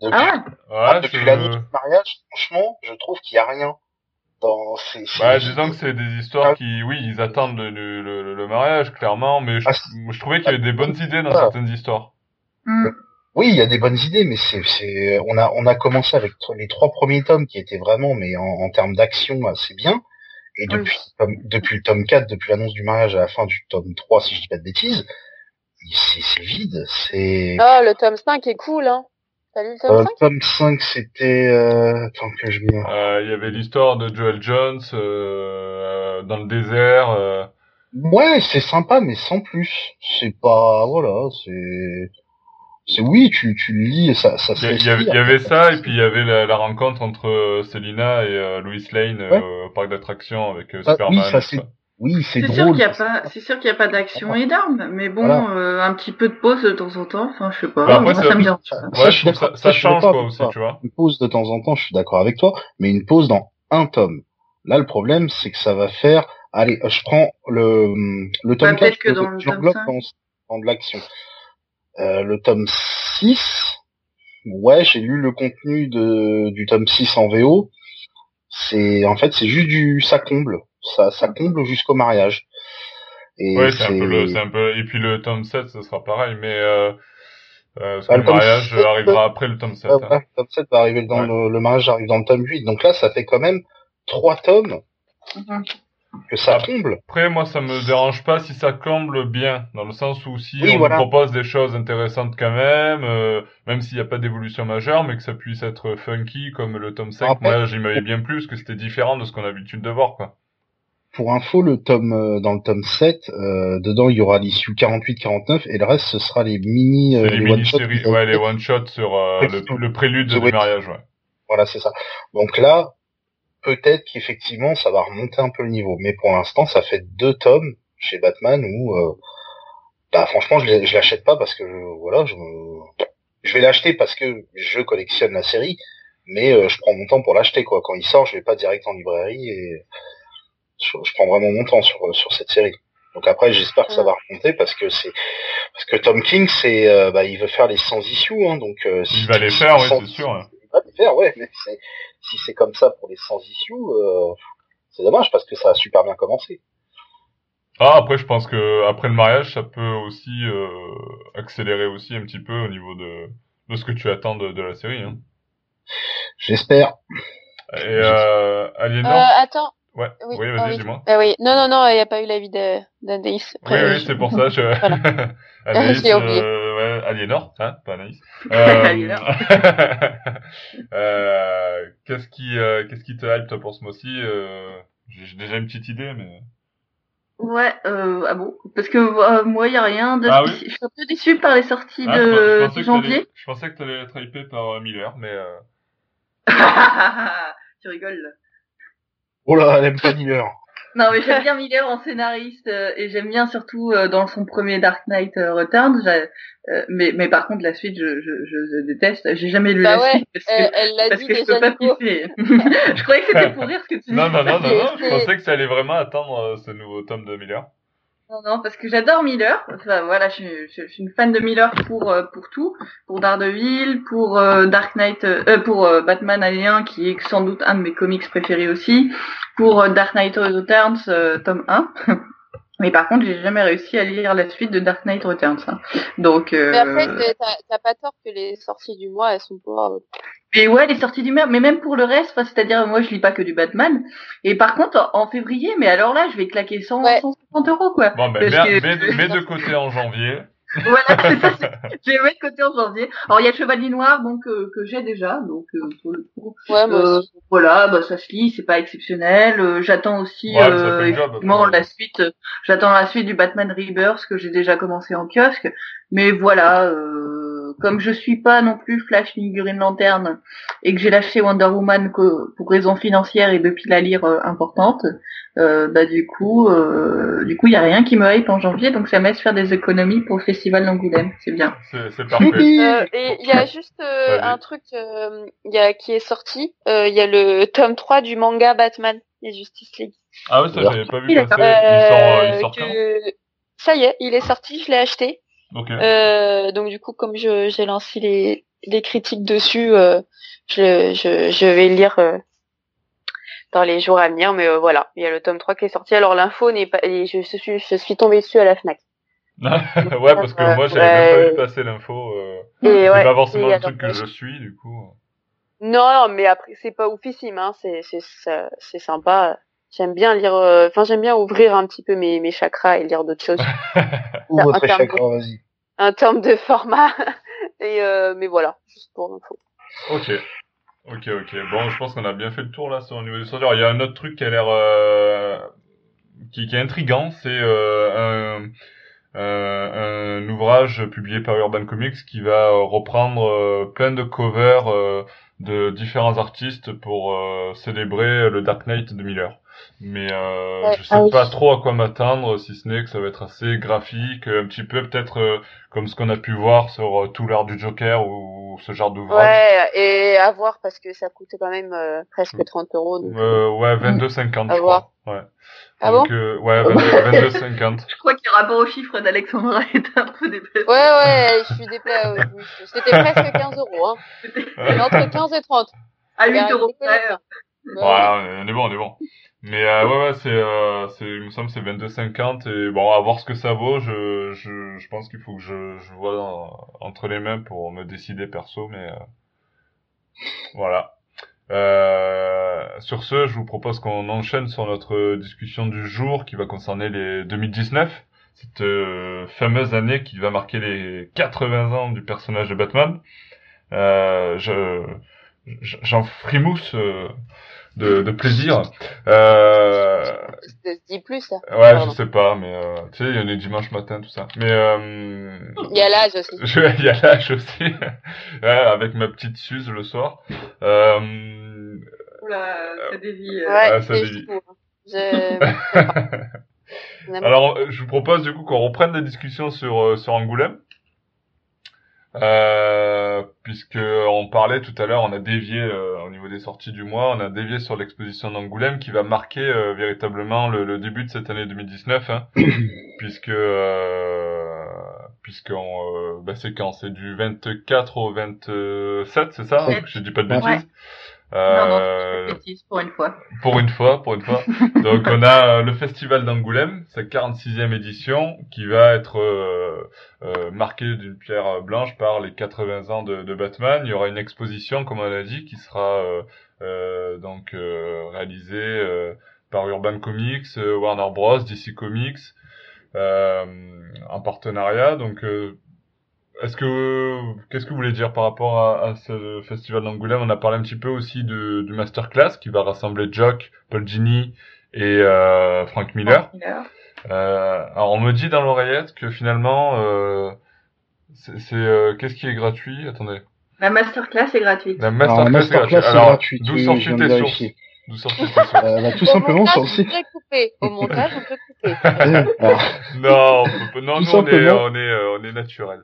Depuis, Ah ouais? Ouais, depuis l'année du mariage, franchement, je trouve qu'il y a rien [laughs] bah, disons que c'est des histoires Ah. qui, oui, ils attendent le, le, le- le mariage, clairement, mais je, Ah, je trouvais qu'il y avait des bonnes idées dans Ah. certaines histoires. Hmm. Oui, il y a des bonnes idées, mais c'est, c'est, on a, on a commencé avec les trois premiers tomes qui étaient vraiment, mais en, en termes d'action, assez bien. Et Oui. depuis, depuis le tome 4, depuis l'annonce du mariage à la fin du tome 3, si je dis pas de bêtises, c'est, c'est vide, c'est, Oh, le tome 5 est cool, hein. T'as lu le tome euh, 5 le tome 5, c'était, euh, attends que je me... Euh, il y avait l'histoire de Joel Jones euh, dans le désert. euh, Ouais, c'est sympa, mais sans plus. C'est pas, voilà, c'est, c'est oui, tu, tu le lis, et ça, ça Il y, a- se il y avait, y ça, et puis il y avait la, la rencontre entre euh, Selina et euh, Louis Lane euh, au parc d'attractions avec euh, Ah, Superman. oui, ça c'est, oui, c'est C'est sûr drôle. qu'il y a pas, c'est sûr qu'il y a pas d'action et d'armes, mais bon, Voilà. euh, un petit peu de pause de temps en temps. Enfin, je sais pas. Bah, après, moi, ça me dérange. Ouais, je suis je trouve d'accord, ça, change quoi aussi, tu vois. une pause de temps en temps, je suis d'accord avec toi, mais une pause dans un tome. Là, le problème, c'est que ça va faire. Allez, je prends le le tome Bah, 4, peut-être que je- dans le je tome l'englobe 5. dans, dans de l'action. Euh, le tome 6, ouais, j'ai lu le contenu de du tome 6 en VO. C'est en fait, c'est juste du ça comble, ça ça comble jusqu'au mariage. Et Ouais, c'est un peu le, c'est un peu, et puis le tome 7, ce sera pareil, mais, euh, euh, parce que Bah, le mariage 7, arrivera après le tome 7. Ah, hein. ouais, le tome 7 va arriver dans Ouais. le, le mariage arrive dans le tome 8. Donc là, ça fait quand même trois tomes Mhm. que ça comble. Après, moi, ça me dérange pas si ça comble bien, dans le sens où si Oui, on voilà. nous propose des choses intéressantes quand même, euh, même s'il n'y a pas d'évolution majeure, mais que ça puisse être funky comme le tome 5, Après- moi, j'y m'avais bien plus, que c'était différent de ce qu'on a l'habitude de voir, quoi. Pour info, le tome euh, dans le tome 7, euh, dedans il y aura l'issue 48-49 et le reste ce sera les mini euh, C'est les les qu'ils ont ouais, les fait. one-shots sur euh, le, le prélude du mariage, ouais. Voilà, c'est ça. Donc là, peut-être qu'effectivement ça va remonter un peu le niveau, mais pour l'instant ça fait deux tomes chez Batman où euh, bah franchement je, l'achète pas parce que voilà, je je vais l'acheter parce que je collectionne la série, mais euh, je prends mon temps pour l'acheter quoi. Quand il sort, je vais pas direct en librairie et je, je prends vraiment mon temps sur sur cette série. Donc après, j'espère que ça va remonter parce que c'est parce que Tom King, c'est euh, bah il veut faire les 100 issues, hein, donc euh, si Il va les faire, oui, 100 c'est sûr. hein. il va les faire, ouais, mais c'est si c'est comme ça pour les 100 issues, euh, c'est dommage parce que ça a super bien commencé. Ah, après, je pense que après le mariage, ça peut aussi euh, accélérer aussi un petit peu au niveau de, de ce que tu attends de, de la série. Hein. J'espère. Et euh, Aliénor, Euh, attends. Ouais, Oui, oui, ah vas-y, oui. dis-moi. Ah oui. Non, non, non, il n'y a pas eu l'avis d'Anaïs. Oui, oui, c'est pour ça. Je... [laughs] Anaïs, Je l'ai oublié. euh, ouais, Aliénor, hein, pas Anaïs. [laughs] Euh, Aliénor. [laughs] euh, qu'est-ce qui, euh, qu'est-ce qui te hype toi pour ce mois-ci euh, J'ai déjà une petite idée, mais. Ouais, euh, ah bon? Parce que euh, moi, il y a rien de Ah oui? Je suis un peu déçue par les sorties Ah, de, je janvier. je pensais que t'allais être hypé par euh, Miller, mais. Euh... tu rigoles. Oh là, elle aime pas Miller. Non, mais j'aime bien Miller en scénariste euh, et j'aime bien surtout euh, dans son premier Dark Knight euh, Returns. j'ai- euh, mais, mais par contre, la suite, je, je, je, je déteste. J'ai jamais lu Bah la ouais, suite parce que, Elle elle l'a parce dit que je peux pas piffer. [laughs] je croyais que c'était pour rire ce que tu Non, dis. non, non, non, c'est- non, je pensais que ça allait vraiment attendre euh, ce nouveau tome de Miller. Non, non, parce que j'adore Miller. Enfin, voilà, je, suis- je, je suis une fan de Miller pour euh, pour tout, pour Daredevil, pour euh, Dark Knight, euh, euh, pour Batman Alien, qui est sans doute un de mes comics préférés aussi, pour Dark Knight Returns, tome 1. [laughs] Mais par contre, j'ai jamais réussi à lire la suite de Dark Knight Returns. hein. Donc, euh, Mais après, t'as pas tort que les sorties du mois, elles sont pas... Et ouais, les sorties du merde, mais même pour le reste, enfin, c'est-à-dire moi je lis pas que du Batman. Et par contre, en, en février, mais alors là, je vais claquer 100, Ouais. 150 euros quoi. Bon, ben, mets, que- mets de- [laughs] mets de côté en janvier. Voilà, c'est ça, c'est- [laughs] je vais le mettre de côté en janvier. Alors il y a le Chevalier Noir donc euh, que j'ai déjà, donc euh, pour le coup, Ouais, euh, voilà, bah ça se lit, c'est pas exceptionnel. Euh, j'attends aussi Ouais, mais euh, job, la suite. euh, j'attends la suite du Batman Rebirth que j'ai déjà commencé en kiosque. Mais voilà, euh, comme je suis pas non plus Flash ni Green Lantern et que j'ai lâché Wonder Woman que, pour raisons financières et de piles à lire euh, importantes, euh, bah du coup, euh, du coup il y a rien qui me hype en janvier, donc ça me laisse faire des économies pour le festival d'Angoulême, c'est bien. C'est c'est parfait. Euh, et il y a juste euh, un truc euh, il y a, qui est sorti. Euh, Il y a le tome 3 du manga Batman et Justice League. Ah ouais, ça, j'avais pas vu Oui, passer. Il sort, il sort quand? que... Ça y est, il est sorti, je l'ai acheté. Euh, donc du coup, comme je j'ai lancé les, les critiques dessus, euh, je, je, je vais lire euh, dans les jours à venir. Mais voilà, il y a le tome 3 qui est sorti. Alors l'info n'est pas... et je, suis, je suis tombée dessus à la FNAC. [laughs] ouais, parce que moi, j'avais même pas vu passer l'info. C'est ouais, pas forcément le truc que je suis, du coup. Non, non, mais après c'est pas oufissime, hein. C'est c'est sympa. J'aime bien lire. euh, Enfin, j'aime bien ouvrir un petit peu mes mes chakras et lire d'autres choses. [laughs] Ouvre termes chacun, vas-y. un terme de format. [laughs] Et euh, mais voilà, juste pour l'info. Ok. Ok, ok. Bon, je pense qu'on a bien fait le tour là sur le niveau du sortir. Il y a un autre truc qui a l'air euh, qui, qui est intrigant, c'est euh, un, un, un ouvrage publié par Urban Comics qui va reprendre euh, plein de covers euh, de différents artistes pour euh, célébrer le Dark Knight de Miller. Mais euh, Ouais, je sais ah oui. pas trop à quoi m'attendre, si ce n'est que ça va être assez graphique, un petit peu peut-être euh, comme ce qu'on a pu voir sur euh, tout l'art du Joker ou ce genre d'ouvrage. Ouais, et à voir parce que ça coûte quand même euh, presque 30 euros. donc- Euh, ouais, 22,50 À je voir. crois. Ouais. Ah Donc, euh, ouais, 22 22,50. [laughs] Je crois que le rapport au chiffre d'Alexandra est un peu déplacé. Ouais, ouais, je suis déplacée. C'était presque [laughs] 15 euros. Hein. Mais entre 15 et 30. À Il y a 8 euros de Ouais, on est bon, on est bon. Mais euh, ouais, ouais, c'est, euh, c'est, il me semble, c'est 22,50 et bon, à voir ce que ça vaut. Je, je, je pense qu'il faut que je, je vois dans- entre les mains pour me décider perso, mais euh, voilà. Euh, sur ce, je vous propose qu'on enchaîne sur notre discussion du jour qui va concerner les 2019, cette euh, fameuse année qui va marquer les 80 ans du personnage de Batman. Euh, je, j'en frimousse de, de plaisir. Euh, Ça se dit plus, ça. ouais, Pardon. je sais pas, mais euh, tu sais, il y en a dimanche matin, tout ça. Mais euh, Il y a l'âge aussi. [laughs] je, il y a l'âge aussi, [laughs] Ouais, avec ma petite Suze le soir. Euh, Oula, ça dévie. euh. Ouais, ah, ça dévie. Je... [laughs] Alors, je vous propose du coup qu'on reprenne la discussion sur euh, sur Angoulême, euh, puisque on parlait tout à l'heure, on a dévié euh, au niveau des sorties du mois, on a dévié sur l'exposition d'Angoulême qui va marquer euh, véritablement le, le début de cette année 2019, hein, [coughs] puisque euh, puisque euh, bah, c'est quand? C'est du 24 au 27, c'est ça? Ouais. Je dis pas de bêtises. Euh, non, c'est bêtise pour une fois. pour une fois, pour une fois. [laughs] Donc on a euh, le festival d'Angoulême, sa 46e édition, qui va être euh, euh, marquée d'une pierre blanche par les 80 ans de, de Batman. Il y aura une exposition, comme on l'a dit, qui sera euh, donc réalisée par Urban Comics, Warner Bros, DC Comics, euh, en partenariat. Donc euh, est-ce que qu'est-ce que vous voulez dire par rapport à, à ce festival d'Angoulême? On a parlé un petit peu aussi de, du masterclass qui va rassembler Jock, Paul Gini et euh, Frank Miller. Miller. Euh, alors on me dit dans l'oreillette que finalement euh, c'est c'est, euh, qu'est-ce qui est gratuit? Attendez, La masterclass est gratuite. la Alors, masterclass, la masterclass, est gratuite. D'où de tes sources? vérifier. D'où tes sources? Euh, bah, tout Au simplement sur le montage, site. on peut couper. Au [laughs] montage, on peut couper. Alors, [laughs] Non, on peut non, Tout nous on est on est euh, on est naturel.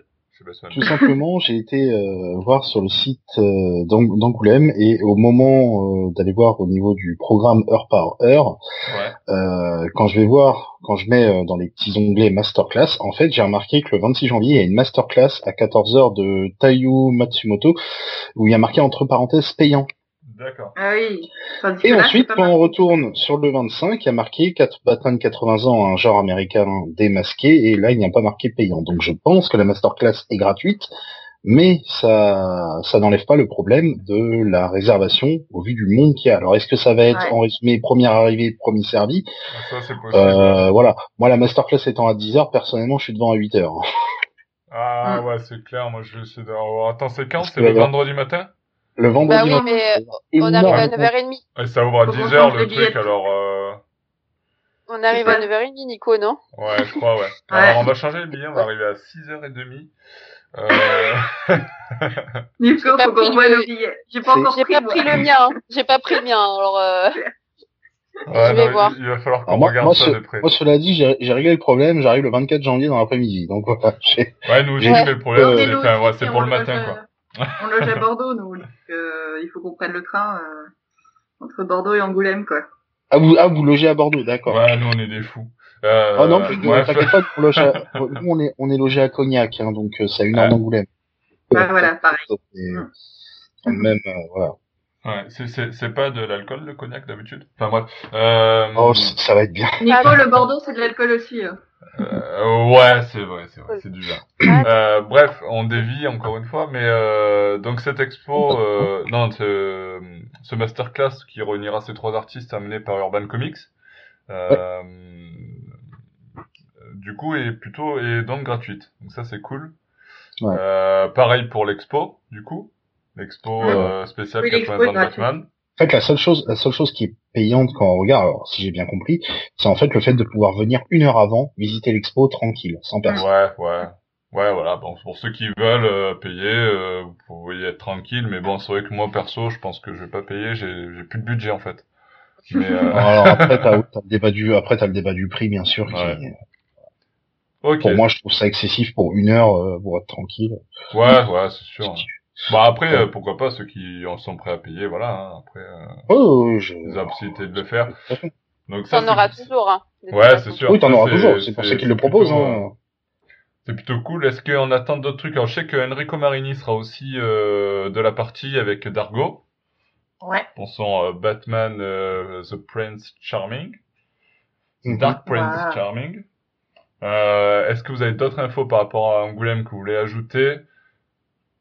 Tout simplement, j'ai été euh, voir sur le site euh, d'Ang- d'Angoulême et au moment euh, d'aller voir au niveau du programme heure par heure, Ouais. euh, quand je vais voir, quand je mets euh, dans les petits onglets masterclass, en fait, j'ai remarqué que le 26 janvier, il y a une masterclass à 14h de Taiyu Matsumoto où il y a marqué entre parenthèses payant. D'accord. Ah oui. Et là, ensuite, quand on retourne sur le 25, il y a marqué 4 Batman 80 ans, un genre américain démasqué, et là, il n'y a pas marqué payant. Donc je pense que la masterclass est gratuite, mais ça, ça n'enlève pas le problème de la réservation au vu du monde qu'il y a. Alors est-ce que ça va être Ouais. en résumé première arrivée, premier servi? Ça c'est possible. euh, Voilà. Moi, la masterclass étant à 10h, personnellement, je suis devant à 8h. Ah Mm. ouais, c'est clair. Moi je vais essayer de. oh, attends, c'est quand? C'est le vendredi matin? Le vendredi Bah oui, mais euh, on arrive à énorme. 9h30. Ouais, ça ouvre à Faut 10 qu'on heures change le les truc, alors euh... On arrive à ça. 9h30, Nico, non? Ouais, je crois, ouais. Ouais. Alors on va changer les billets, on va arriver à 6h30. Euh... [laughs] Nico, J'ai pas faut pris qu'on voit le- nos billets. J'ai pas encore J'ai pris, pas pris le mien. hein. J'ai pas pris le mien. Alors, euh, [laughs] ouais, Je vais non, voir. Il, va falloir qu'on Alors moi, regarde moi, ça ce- de près. moi, cela dit, j'ai j'ai réglé le problème, j'arrive le 24 janvier dans l'après-midi. Donc voilà, [laughs] j'ai- Ouais, nous aussi, Ouais. mais le problème, Euh, c'est, ouais, pour le matin, euh, quoi. [laughs] On loge à Bordeaux, nous. Donc, euh, il faut qu'on prenne le train euh, entre Bordeaux et Angoulême, quoi. Ah vous, ah, vous logez à Bordeaux, d'accord. Ouais, nous on est des fous. Euh, Ah non, que, bref. t'inquiète pas, on loge à- [laughs] nous on est, on est logé à Cognac, hein, donc euh, c'est à une heure Ouais. d'Angoulême. Bah, voilà, pareil. Et, Mm. quand même, euh, voilà. Ouais, c'est, c'est, c'est pas de l'alcool, le cognac, d'habitude? Enfin, bref. Euh, Oh, ça va être bien. Nico, le Bordeaux, c'est de l'alcool aussi. hein. euh, ouais, c'est vrai, c'est vrai, c'est du vin. Euh, bref, on dévie encore une fois, mais euh, donc cette expo, euh, non, ce, ce masterclass qui réunira ces trois artistes amenés par Urban Comics, euh, du coup est plutôt est donc gratuite. Donc ça c'est cool. Ouais. Euh, pareil pour l'expo, du coup, l'expo Ouais. euh, spéciale Oui, l'expo 80 ans de. Batman. En fait, la seule chose, la seule chose qui est payante quand on regarde, alors si j'ai bien compris, c'est en fait le fait de pouvoir venir une heure avant visiter l'expo tranquille, sans personne. Ouais, ouais. Ouais, voilà. Bon, pour ceux qui veulent euh, payer, euh, vous pouvez être tranquille. Mais bon, c'est vrai que moi, perso, je pense que je vais pas payer. J'ai, j'ai plus de budget, en fait. Mais, euh, [laughs] Alors après, t'as, [laughs] t'as le débat du, après t'as le débat du prix, bien sûr. Qui, Ouais. ok. Pour moi, je trouve ça excessif pour une heure euh, pour être tranquille. Ouais, ouais, c'est sûr. Bon, après, euh, pourquoi pas ceux qui en sont prêts à payer, voilà. hein. Après, euh, Oh, je... ils ont la possibilité de le faire. Donc ça, t'en auras toujours. Hein, Ouais, c'est sûr. Oui, t'en auras toujours. C'est pour ça qu'ils le proposent. plutôt, Hein. C'est plutôt cool. Est-ce qu'on attend d'autres trucs? Alors, je sais que Enrico Marini sera aussi euh, de la partie avec Dargo. Ouais. pour son euh, Batman euh, The Prince Charming, The Mhm. Dark Prince Wow. Charming. Euh, Est-ce que vous avez d'autres infos par rapport à Angoulême que vous voulez ajouter?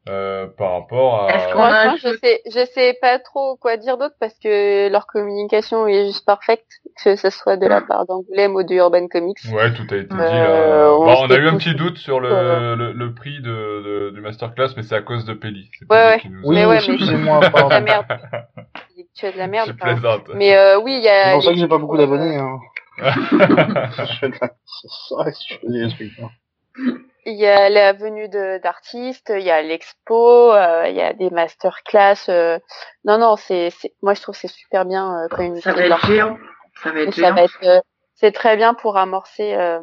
Euh, par rapport Est-ce à. qu'on a- Franchement, je sais, je sais pas trop quoi dire d'autre parce que leur communication est juste parfaite, que ce soit de la part d'Angoulême ou de Urban Comics. Ouais, tout a été dit Euh, là. on Bon, on a eu un petit doute sur le, le, le prix de, de- du masterclass, mais c'est à cause de Pelli. Ouais, ouais. nous Oui, Mais ouais, mais- [laughs] C'est de la merde. [laughs] Tu as de la merde. Je plaisante. Mais euh, oui, il y a. C'est pour ça que j'ai pas beaucoup d'abonnés. [laughs] Hein. je vrai, je Il y a la venue de d'artistes, il y a l'expo, euh, il y a des masterclass. euh, Non, non, c'est, c'est, moi je trouve que c'est super bien euh, quand une Ça va être géant. Ça va être ça géant. va être, euh, c'est très bien pour amorcer euh,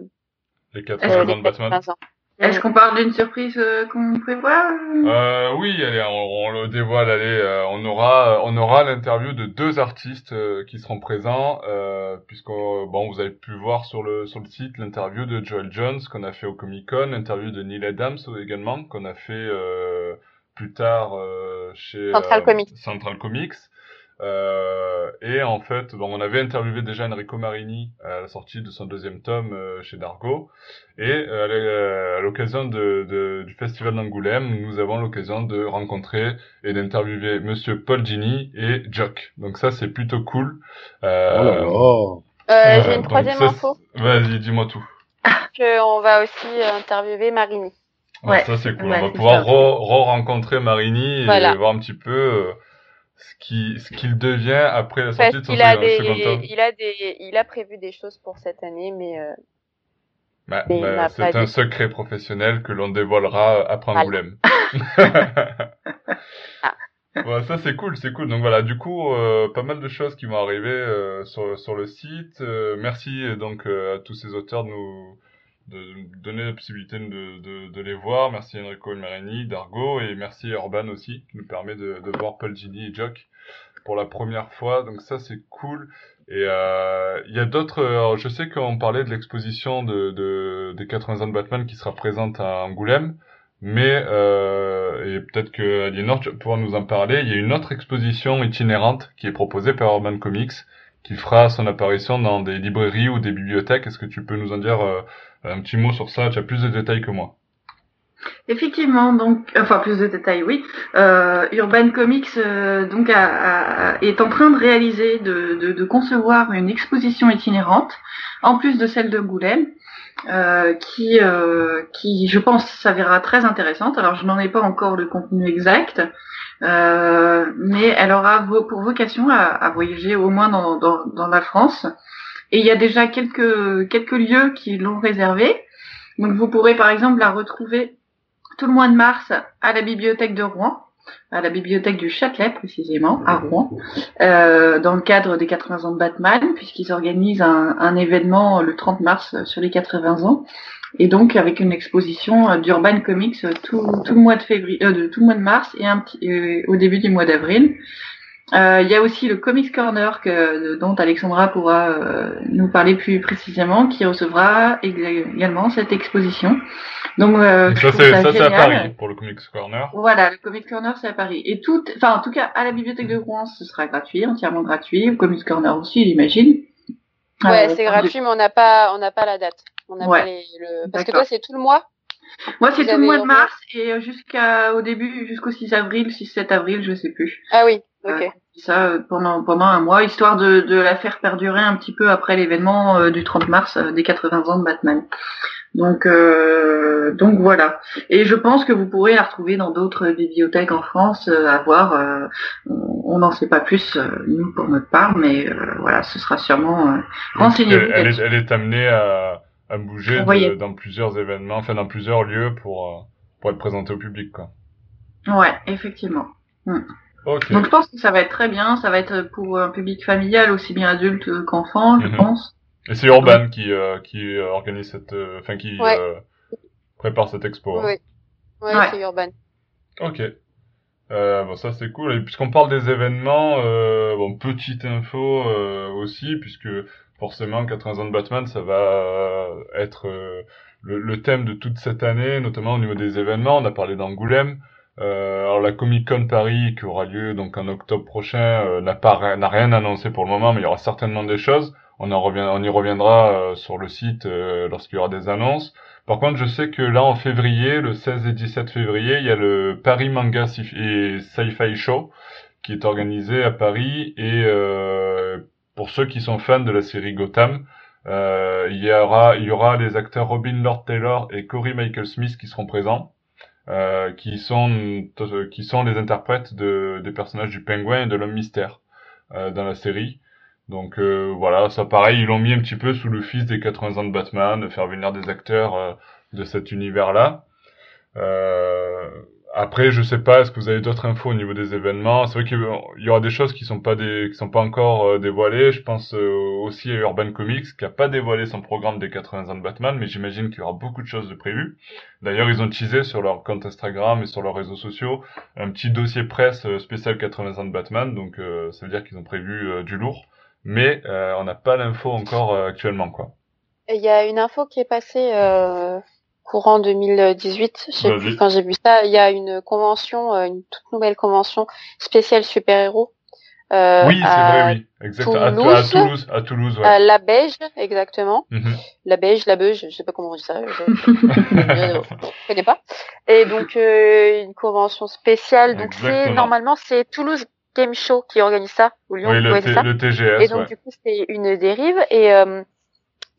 Les euh, 80 ans les de Batman. 80 ans. Est-ce qu'on parle d'une surprise euh, qu'on prévoit euh Euh, oui, allez, on, on le dévoile. Allez, euh, on aura, on aura l'interview de deux artistes euh, qui seront présents, euh, puisqu'on, bon, vous avez pu voir sur le sur le site l'interview de Joel Jones qu'on a fait au Comic Con, l'interview de Neil Adams également qu'on a fait euh, plus tard euh, chez Central euh, Comics. Central Comics. Euh, et en fait, bon, on avait interviewé déjà Enrico Marini à la sortie de son deuxième tome euh, chez Dargo. Et euh, à l'e- à l'occasion de, de- du festival d'Angoulême, nous avons l'occasion de rencontrer et d'interviewer Monsieur Paul Gini et Jock. Donc ça, c'est plutôt cool. Euh, Oh là là. Euh, j'ai euh, une troisième ça, info, Vas-y, dis-moi tout. [laughs] qu'on va aussi euh, interviewer Marini. Ouais, ça, c'est cool. ouais, on va pouvoir ça. re- re-rencontrer Marini et Voilà. voir un petit peu euh, ce qui ce qu'il devient après la sortie de son qu'il a des, tome. il a des, il a prévu des choses pour cette année, mais euh, Bah, il bah, c'est un dit. secret professionnel que l'on dévoilera après Voilà. Angoulême. [laughs] [laughs] Ah. Ouais, ça c'est cool, c'est cool. Donc voilà, du coup, euh, pas mal de choses qui vont arriver euh, sur, sur le site. Euh, merci donc à tous ces auteurs de nous de donner la possibilité de, de, de les voir. Merci Enrico Marini, Dargo et merci Urban aussi qui nous permet de, de voir Paul Gini et Jock pour la première fois. Donc ça c'est cool. Et euh, il y a d'autres. Je sais qu'on parlait de l'exposition de, de des 80 ans de Batman qui sera présente à Angoulême, mais euh, et peut-être que Aliénor tu vas pouvoir nous en parler. Il y a une autre exposition itinérante qui est proposée par Urban Comics qui fera son apparition dans des librairies ou des bibliothèques. Est-ce que tu peux nous en dire euh, un petit mot sur ça Tu as plus de détails que moi. Effectivement, donc, enfin plus de détails, oui. Euh, Urban Comics euh, donc est en train de réaliser, de, de, de concevoir une exposition itinérante, en plus de celle de Goulême, euh, qui, euh, qui, je pense, s'avérera très intéressante. Alors, je n'en ai pas encore le contenu exact, euh, mais elle aura pour vocation à, à voyager au moins dans, dans, dans la France. Et il y a déjà quelques, quelques lieux qui l'ont réservée. Donc, vous pourrez par exemple la retrouver tout le mois de mars à la bibliothèque de Rouen, à la bibliothèque du Châtelet précisément, à Rouen, euh, dans le cadre des 80 ans de Batman, puisqu'ils organisent un, un événement le 30 mars sur les 80 ans, et donc avec une exposition d'Urban Comics tout, tout le mois de février, euh, tout le mois de mars et un petit, euh, au début du mois d'avril. Euh, Il y a aussi le Comics Corner que, dont Alexandra pourra euh, nous parler plus précisément, qui recevra ég- également cette exposition. Donc, euh, Donc ça c'est ça c'est à. Paris pour le Comics Corner. Voilà, le Comics Corner c'est à Paris. Et tout, enfin en tout cas à la bibliothèque de Rouen ce sera gratuit, entièrement gratuit. Au Comics Corner aussi, j'imagine. Ouais, Euh, c'est gratuit, mais on n'a pas, on n'a pas la date. On n'a Ouais. pas les, le... Parce que toi, c'est tout le mois. [laughs] Moi c'est tout le mois de mars et euh, jusqu'à au début jusqu'au 6 avril, 6-7 avril, je sais plus. Ah oui, ok. Ouais. Ça euh, pendant pendant un mois, histoire de, de la faire perdurer un petit peu après l'événement euh, du 30 mars euh, des 80 ans de Batman. Donc euh, donc voilà. Et je pense que vous pourrez la retrouver dans d'autres bibliothèques en France euh, à voir. euh, on n'en sait pas plus euh, nous pour notre part, mais euh, voilà, ce sera sûrement. euh, Renseignez-vous elle, elle est, là-dessus. elle est amenée à, à bouger de- dans plusieurs événements, enfin dans plusieurs lieux pour euh, pour être présentée au public quoi. Ouais, effectivement. Ok. Donc je pense que ça va être très bien. Ça va être pour un public familial aussi bien adulte qu'enfant, je Mhm. pense. Et c'est Urban qui euh, qui euh, organise cette, euh, enfin qui Ouais. euh, prépare cette expo. hein. Oui. Ouais, Ouais. c'est Urban. Ok. Euh, bon, ça c'est cool. Et puisqu'on parle des événements, euh, bon, petite info euh, aussi, puisque forcément 80 ans de Batman, ça va euh, être euh, le, thème de toute cette année, notamment au niveau des événements. On a parlé d'Angoulême. Euh, alors la Comic Con Paris qui aura lieu donc en octobre prochain euh, n'a pas n'a rien annoncé pour le moment, mais il y aura certainement des choses. On en on y reviendra sur le site lorsqu'il y aura des annonces. Par contre, je sais que là, en février, le 16 et 17 février, il y a le Paris Manga et Sci-Fi Show qui est organisé à Paris. Et pour ceux qui sont fans de la série Gotham, euh, il y aura il y aura les acteurs Robin Lord Taylor et Corey Michael Smith qui seront présents, euh, qui sont qui sont les interprètes de, des personnages du Pingouin et de l'Homme Mystère euh, dans la série. Donc euh, voilà, ça pareil, ils l'ont mis un petit peu sous le fils des 80 ans de Batman, de faire venir des acteurs euh, de cet univers-là. Euh, après, je sais pas, est-ce que vous avez d'autres infos au niveau des événements? C'est vrai qu'il y aura des choses qui sont pas des, qui sont pas encore euh, dévoilées. Je pense euh, aussi à Urban Comics qui a pas dévoilé son programme des 80 ans de Batman, mais j'imagine qu'il y aura beaucoup de choses de prévues. D'ailleurs, ils ont teasé sur leur compte Instagram et sur leurs réseaux sociaux un petit dossier presse euh, spécial 80 ans de Batman, donc ça veut dire qu'ils ont prévu du lourd, mais on n'a pas l'info encore actuellement, quoi. Il y a une info qui est passée courant 2018, quand j'ai vu ça, il y a une convention, euh, une toute nouvelle convention spéciale super-héros. Euh, oui, c'est vrai, oui, exactement. Toulouse, à, Toulouse, à Toulouse, ouais. À la Beige, exactement. Mhm. La Beige, la Beige, je sais pas comment on dit ça. Je, je, connais pas. Et donc euh, une convention spéciale. Donc c'est normalement c'est Toulouse Game Show qui organise ça ou Lyon oui, le, ça. le TGS. Et donc du coup c'est une dérive et euh,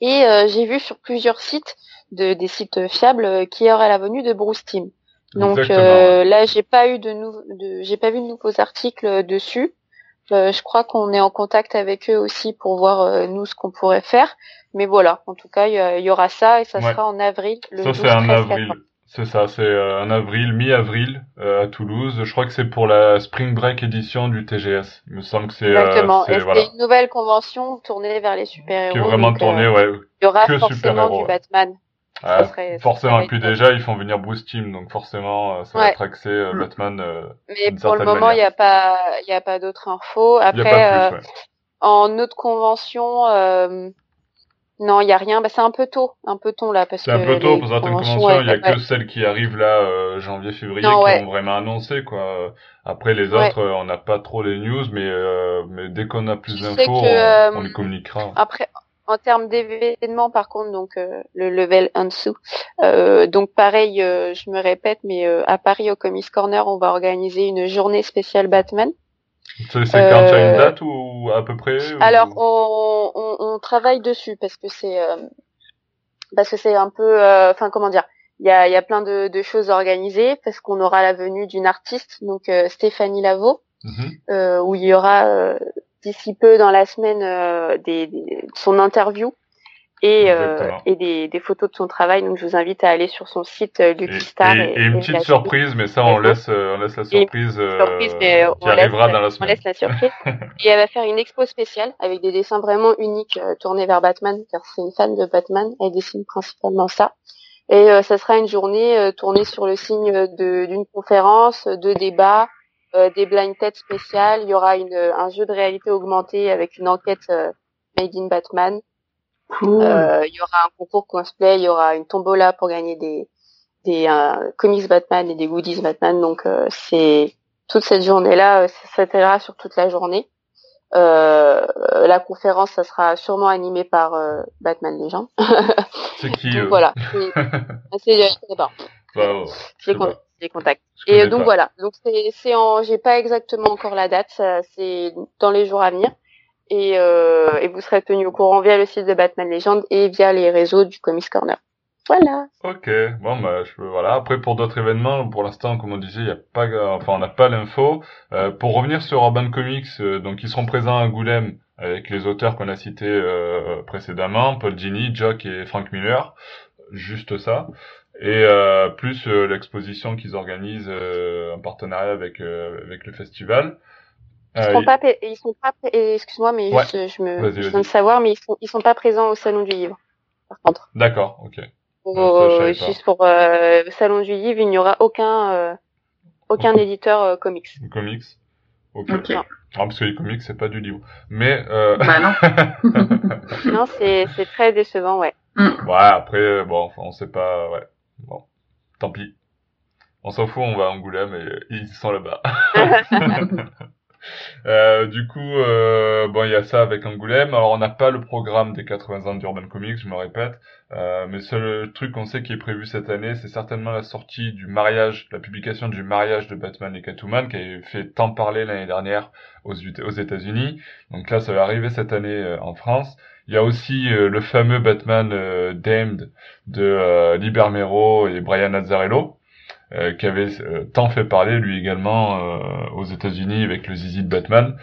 et euh, j'ai vu sur plusieurs sites de, des sites fiables euh, qui auraient la venue de Bruce Team. Donc euh, là, j'ai pas eu de, de j'ai pas vu de nouveaux articles dessus. Euh, je crois qu'on est en contact avec eux aussi pour voir euh, nous ce qu'on pourrait faire. Mais voilà, en tout cas, il y, aura ça et ça sera en avril. Le ça c'est en avril. C'est ça, c'est euh, en avril, mi-avril à Toulouse. Je crois que c'est pour la Spring Break édition du TGS. Il me semble que c'est exactement. c'est voilà. une nouvelle convention tournée vers les super héros. Qui est vraiment tournée, ouais. Il y aura forcément du Batman. Ah, forcément, et puis déjà, ils font venir Bruce Team, donc forcément, euh, ça va être axé euh. Batman. Euh, Mais pour le moment, il n'y a pas, il y a pas d'autres infos. Après, plus, ouais. en autre convention, non, il y a rien. Bah, c'est un peu tôt, un peu tôt là, parce que. C'est un peu tôt pour certaines conventions. Il y a que celles qui arrivent là, janvier, février, qui ont vraiment annoncé quoi. Après les autres, on n'a pas trop les news, mais mais dès qu'on a plus d'infos, on, on, les communiquera. Après, en termes d'événements, par contre, donc euh, le level en dessous. Euh, donc pareil, euh, je me répète, mais à Paris au Comics Corner, on va organiser une journée spéciale Batman. C'est quand tu as une date ou à peu près Alors on, on, on, travaille dessus parce que c'est parce que c'est un peu, enfin comment dire, il y a, y a plein de, de choses organisées parce qu'on aura la venue d'une artiste, donc Stéphanie Lavaux, mm où il y aura d'ici peu dans la semaine euh, des, des, son interview et, euh, et des, des, photos de son travail. Donc je vous invite à aller sur son site euh, Lucky Star. Et, et, une petite surprise, mais ça on laisse, on laisse la surprise, surprise mais qui arrivera dans la semaine. On laisse la surprise. [laughs] et elle va faire une expo spéciale avec des dessins vraiment uniques tournés vers Batman, car c'est une fan de Batman. Elle dessine principalement ça. Et ça sera une journée tournée sur le signe d'une conférence, de débats, euh, des blind tests spéciales. Il y aura une, un jeu de réalité augmentée avec une enquête euh, made in Batman. Euh, il y aura un concours cosplay, il y aura une tombola pour gagner des, des comics Batman et des goodies Batman. Donc c'est toute cette journée-là, ça s'étalera sur toute la journée. Euh, la conférence, ça sera sûrement animé par euh, Batman Legend. c'est qui [laughs] donc, Voilà. [laughs] C'est, je sais pas. Bah, des contacts. Et donc voilà. Donc c'est c'est en j'ai pas exactement encore la date, c'est dans les jours à venir. Et, euh, et vous serez tenu au courant via le site de Batman Legend et via les réseaux du Comics Corner. Voilà. Ok, bon bah je, voilà. Après pour d'autres événements, pour l'instant comme on disait, il y a pas, enfin on n'a pas l'info. Euh, pour revenir sur Urban Comics, euh, donc ils seront présents à Goulême avec les auteurs qu'on a cités précédemment, Paul Gini, Jock et Frank Miller, juste ça et euh, plus euh, l'exposition qu'ils organisent euh, en partenariat avec avec le festival. Ils sont pas, ils sont pas, excuse-moi, mais juste, je me, je viens de savoir, mais ils sont, ils sont pas présents au salon du livre. Par contre. D'accord, ok. Pour, juste pour le salon du livre, il n'y aura aucun, aucun éditeur comics. Comics? Ok. okay. Ah, parce que les comics c'est pas du livre. Mais. Euh... Bah non. [laughs] non, c'est c'est très décevant, ouais. Mm. Ouais, après, bon, on sait pas, ouais. Bon, tant pis. On s'en fout, on va à Angoulême et ils sont là-bas. [laughs] Euh, du coup, euh, bon, il y a ça avec Angoulême. Alors, on n'a pas le programme des 80 ans d'Urban Comics, je me répète. Euh, mais seul truc qu'on sait qui est prévu cette année, c'est certainement la sortie du mariage, la publication du mariage de Batman et Catwoman, qui a fait tant parler l'année dernière aux, aux États-Unis. Donc là, ça va arriver cette année euh, en France. Il y a aussi euh, le fameux Batman euh, Damned de Liber Mero et Brian Azzarello, euh, qui avait euh, tant fait parler lui également euh, aux États-Unis avec le zizi de Batman.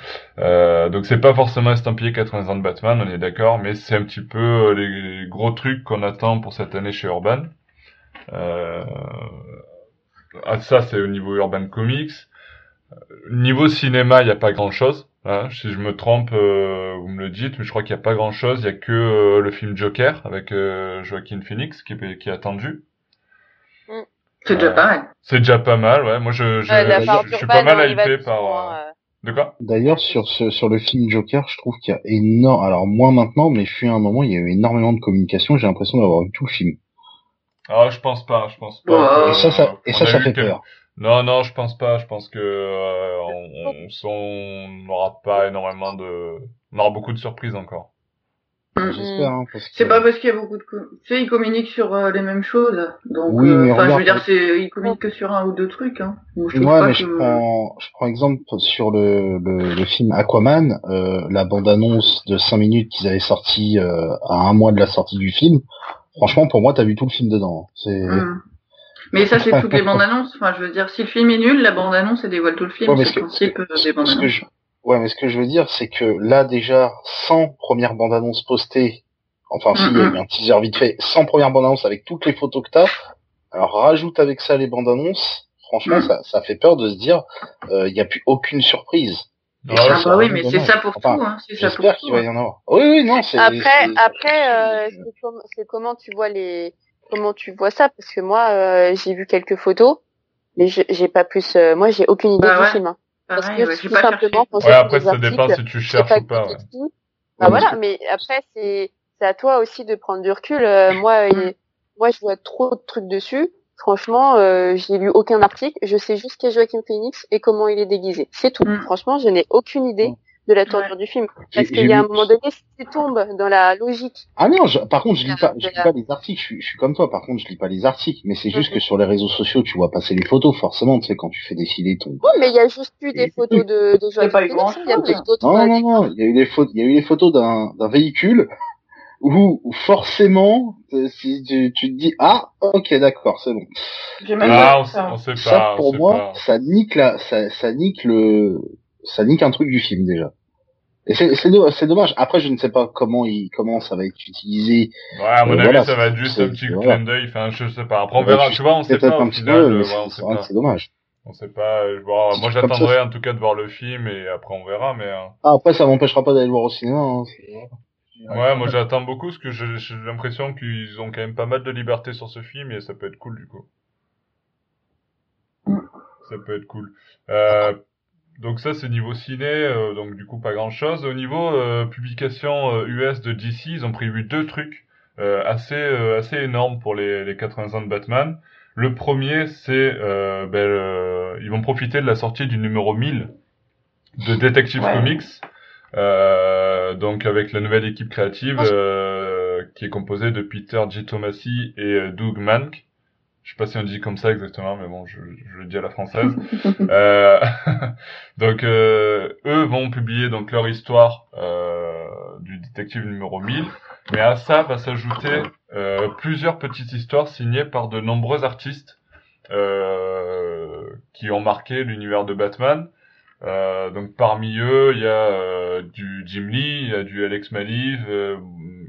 donc c'est pas forcément estampillé 80 ans de Batman, on est d'accord, mais c'est un petit peu les gros trucs qu'on attend pour cette année chez Urban. Ah, ça c'est au niveau Urban Comics. Niveau cinéma, il n'y a pas grand Hein. Si je me trompe, vous me le dites, mais je crois qu'il n'y a pas grand chose. Il y a que le film Joker avec Joaquin Phoenix qui, qui est attendu. C'est déjà pas mal. C'est déjà pas mal, ouais. Moi, je, je, je, suis pas mal hypé par. Euh, euh... De quoi? D'ailleurs, sur ce, sur le film Joker, je trouve qu'il y a énorme. Alors moins maintenant, mais je suis à un moment, il y a eu énormément de communication. J'ai l'impression d'avoir vu tout le film. Ah, je pense pas, je pense pas. et ça, ça, et ça, ça fait peur. Non, non, je pense pas. Je pense que euh, on [laughs] n'aura pas énormément de, on aura beaucoup de surprises encore. Mm, J'espère. Hein, c'est pas parce qu'il y a beaucoup de. Tu sais, ils communiquent sur euh, les mêmes choses. Donc, oui, euh, enfin, je veux dire, c'est, ils communiquent que sur un ou deux trucs. Hein. je ouais, mais je prends, je prends exemple sur le, le, le film Aquaman, euh, la bande-annonce de 5 minutes qu'ils avaient sorti euh, à un mois de la sortie du film. Franchement, pour moi, t'as vu tout le film dedans. C'est. Mm. Mais ça, c'est toutes les bandes [laughs] annonces. Enfin, je veux dire, si le film est nul, la bande annonce, elle dévoile tout le film. c'est le principe des bandes annonces. Ouais, mais ce que je veux dire, c'est que là, déjà, sans première bande-annonce postée, enfin, s'il y a eu un teaser vite fait, sans première bande-annonce avec toutes les photos que t'as, alors rajoute avec ça les bandes-annonces, franchement, mm. ça, ça fait peur de se dire, euh, il n'y a plus aucune surprise. Ah, bah oui, mais c'est ça pour tout, hein. J'espère qu'il va y en avoir. Oui, oui, non, c'est. Après, après, euh, c'est comment tu vois les, comment tu vois ça Parce que moi, euh, j'ai vu quelques photos, mais j'ai pas plus. Euh, moi, j'ai aucune idée bah du film. Hein. Parce que tout simplement, quand ouais, après, ça dépend si tu cherches ou pas. Ouais. Bah voilà, mais après, c'est c'est à toi aussi de prendre du recul. Euh, moi, moi, je vois trop de trucs dessus. Franchement, euh, j'ai lu aucun article. Je sais juste qu'il y a Joaquin Phoenix et comment il est déguisé. C'est tout. Mm. Franchement, je n'ai aucune idée. Mm de la tournure du film. Parce qu'il y a un moment donné, si tu tombes dans la logique. Ah non, par contre, je lis pas, je lis pas les articles. Je suis, comme toi. Par contre, je lis pas les articles. Mais c'est juste que sur les réseaux sociaux, tu vois passer les photos, forcément, tu sais, quand tu fais défiler ton. Oui, mais il y a juste eu des photos de, de eu grand Il y a d'autres. Non, non, non. Il y a eu des photos, il y a eu des photos d'un, d'un véhicule [laughs] où, forcément, si tu, tu te dis ah ok d'accord c'est bon. Ah, on, on, sait pas. Ça pour moi, pas. ça nique la, ça, ça nique le, ça nique un truc du film déjà. Et c'est dommage. Après, je ne sais pas comment il, comment ça va être utilisé. Ouais, à mon euh, avis, ça va être juste un petit clin d'œil. Enfin, je sais pas. Après, on verra. tu vois, on sait pas. Au final, c'est dommage. On sait pas. Bon, moi, j'attendrai en tout cas de voir le film et après, on verra. Mais euh. ah, après, ça m'empêchera pas d'aller le voir au cinéma. Hein. Ouais, moi, j'attends beaucoup parce que j'ai l'impression qu'ils ont quand même pas mal de liberté sur ce film et ça peut être cool du coup. Ça peut être cool. Euh, donc ça c'est niveau ciné, euh, donc du coup pas grand chose. Au niveau euh, publication US euh, de DC, ils ont prévu deux trucs assez assez énormes pour les, les 80 ans de Batman. Le premier c'est ben, ils vont profiter de la sortie du numéro 1000 de Detective Comics, donc avec la nouvelle équipe créative qui est composée de Peter G. Tomasi et Doug Mank. Je sais pas si on dit comme ça exactement, mais bon, je, je le dis à la française. [laughs] euh, [laughs] donc, euh, eux vont publier donc leur histoire euh, du détective numéro 1000, mais à ça va s'ajouter euh, plusieurs petites histoires signées par de nombreux artistes euh, qui ont marqué l'univers de Batman. Euh, donc parmi eux, il y a du Jim Lee, il y a du Alex Maliv,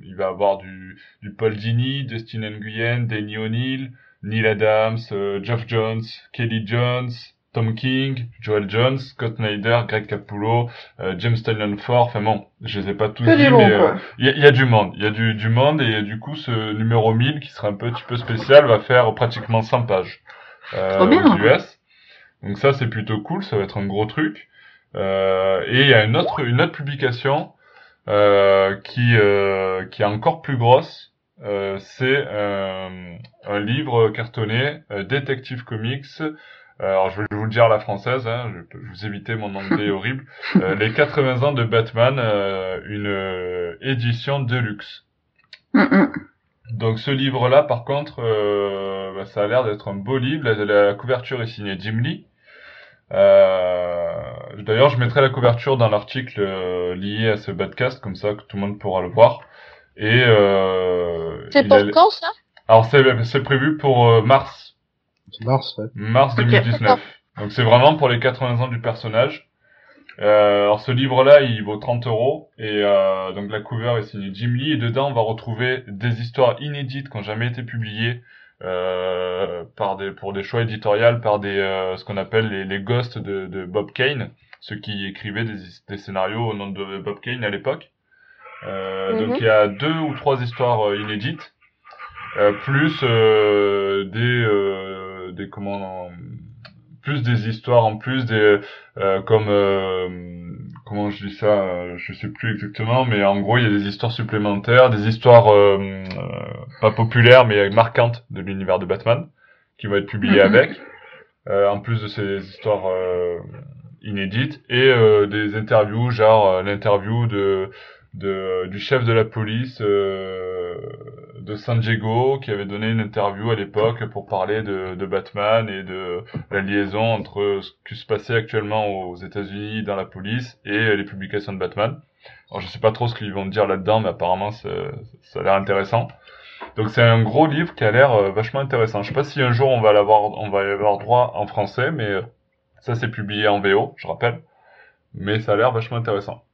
il va avoir du, du Paul Dini, Dustin Nguyen, Danny O'Neill, Neil Adams, euh, Geoff Jones, Kelly Jones, Tom King, Joel Jones, Scott Snyder, Greg Capullo, euh, James Tynion Ford, enfin bon, je les ai pas tous dit, mais euh, il y, a, du monde, il y a du, du monde et du coup ce numéro 1000 qui sera un petit peu spécial va faire pratiquement 100 pages euh, aux US. Donc ça c'est plutôt cool, ça va être un gros truc. Euh, et il y a une autre une autre publication euh, qui qui est encore plus grosse euh, c'est euh, un livre cartonné, euh, Detective Comics, alors je vais vous le dire à la française, hein, je peux vous éviter mon anglais [laughs] horrible. Euh, les 80 ans de Batman, euh, une euh, édition de luxe. Mm, mm. Donc ce livre-là, par contre, euh, bah, ça a l'air d'être un beau livre. La, la couverture est signée Jim Lee. Euh, D'ailleurs, je mettrai la couverture dans l'article euh, lié à ce podcast, comme ça que tout le monde pourra le voir. Et euh, C'est pour a- quand ça? Alors c'est c'est prévu pour euh, mars C'est mars, ouais. mars Ok, 2019. d'accord. Donc c'est vraiment pour les 80 ans du personnage. Euh, alors ce livre-là, il vaut 30 euros et euh, donc la cover est signée Jim Lee et dedans on va retrouver des histoires inédites qui n'ont jamais été publiées euh, par des pour des choix éditoriaux par des euh, ce qu'on appelle les, les ghosts de, de Bob Kane, ceux qui écrivaient des, des scénarios au nom de Bob Kane à l'époque. Euh, Mhm. Donc il y a deux ou trois histoires euh, inédites, euh, plus euh, des euh, des comment plus des histoires en plus des euh, comme euh, comment je dis ça je sais plus exactement mais en gros il y a des histoires supplémentaires des histoires pas populaires mais marquantes de l'univers de Batman qui vont être publiées Mhm. avec euh, en plus de ces histoires euh, inédites et euh, des interviews genre l'interview de de du chef de la police euh, de San Diego qui avait donné une interview à l'époque pour parler de, de Batman et de la liaison entre ce qui se passait actuellement aux États-Unis dans la police et les publications de Batman. Alors je sais pas trop ce qu'ils vont dire là-dedans, mais apparemment c'est- ça a l'air intéressant. Donc c'est un gros livre qui a l'air euh, vachement intéressant. Je sais pas si un jour on va l'avoir, on va y avoir droit en français, mais euh, ça c'est publié en VO, je rappelle. Mais ça a l'air vachement intéressant.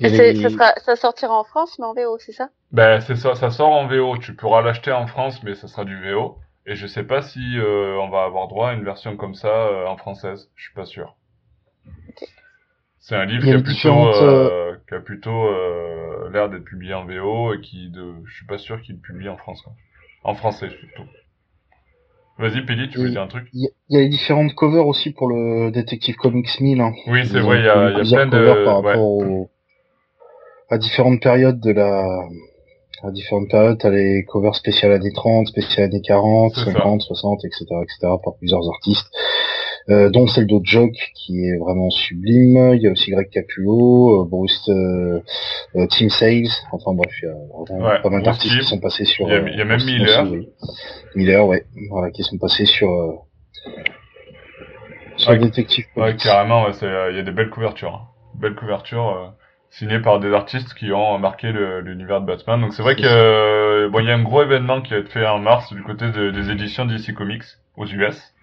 Ça, sera, ça sortira en France, mais en VO, c'est ça? Ben c'est ça, ça sort en VO. Tu pourras l'acheter en France, mais ça sera du VO. Et je sais pas si euh, on va avoir droit à une version comme ça euh, en française. Je suis pas sûr. C'est un livre y qui a plutôt, euh, qui a plutôt euh, l'air d'être publié en VO et qui, de, je suis pas sûr qu'il le publie en France. Quoi. En français surtout. Vas-y, Peli, tu veux dire un truc? Il y, a- il y a les différentes covers aussi pour le Detective Comics 1000. Hein. Oui, c'est vrai. Il y a, y plein covers de. par ouais. rapport au- à différentes périodes de la à différentes périodes, t'as les covers spéciales années 30, spéciales années 40, C'est ça. 50, 60, etc., etc., par plusieurs artistes, euh, dont celle de Jock, qui est vraiment sublime. Il y a aussi Greg Capullo, euh, Bruce, euh, euh, Tim Sales. Enfin bref, il y a vraiment Ouais, pas mal d'artistes qui sont passés sur. Il y a- il y a même Miller. ce- oui. Miller, ouais, voilà, qui sont passés sur. Euh, sur Ouais, Detective Ouais, carrément, ouais, il y a des belles couvertures. hein. Belles couvertures signées par des artistes qui ont marqué l'univers de Batman. Donc c'est vrai que euh, bon, il y a un gros événement qui va être fait en mars du côté de- des éditions DC Comics aux US.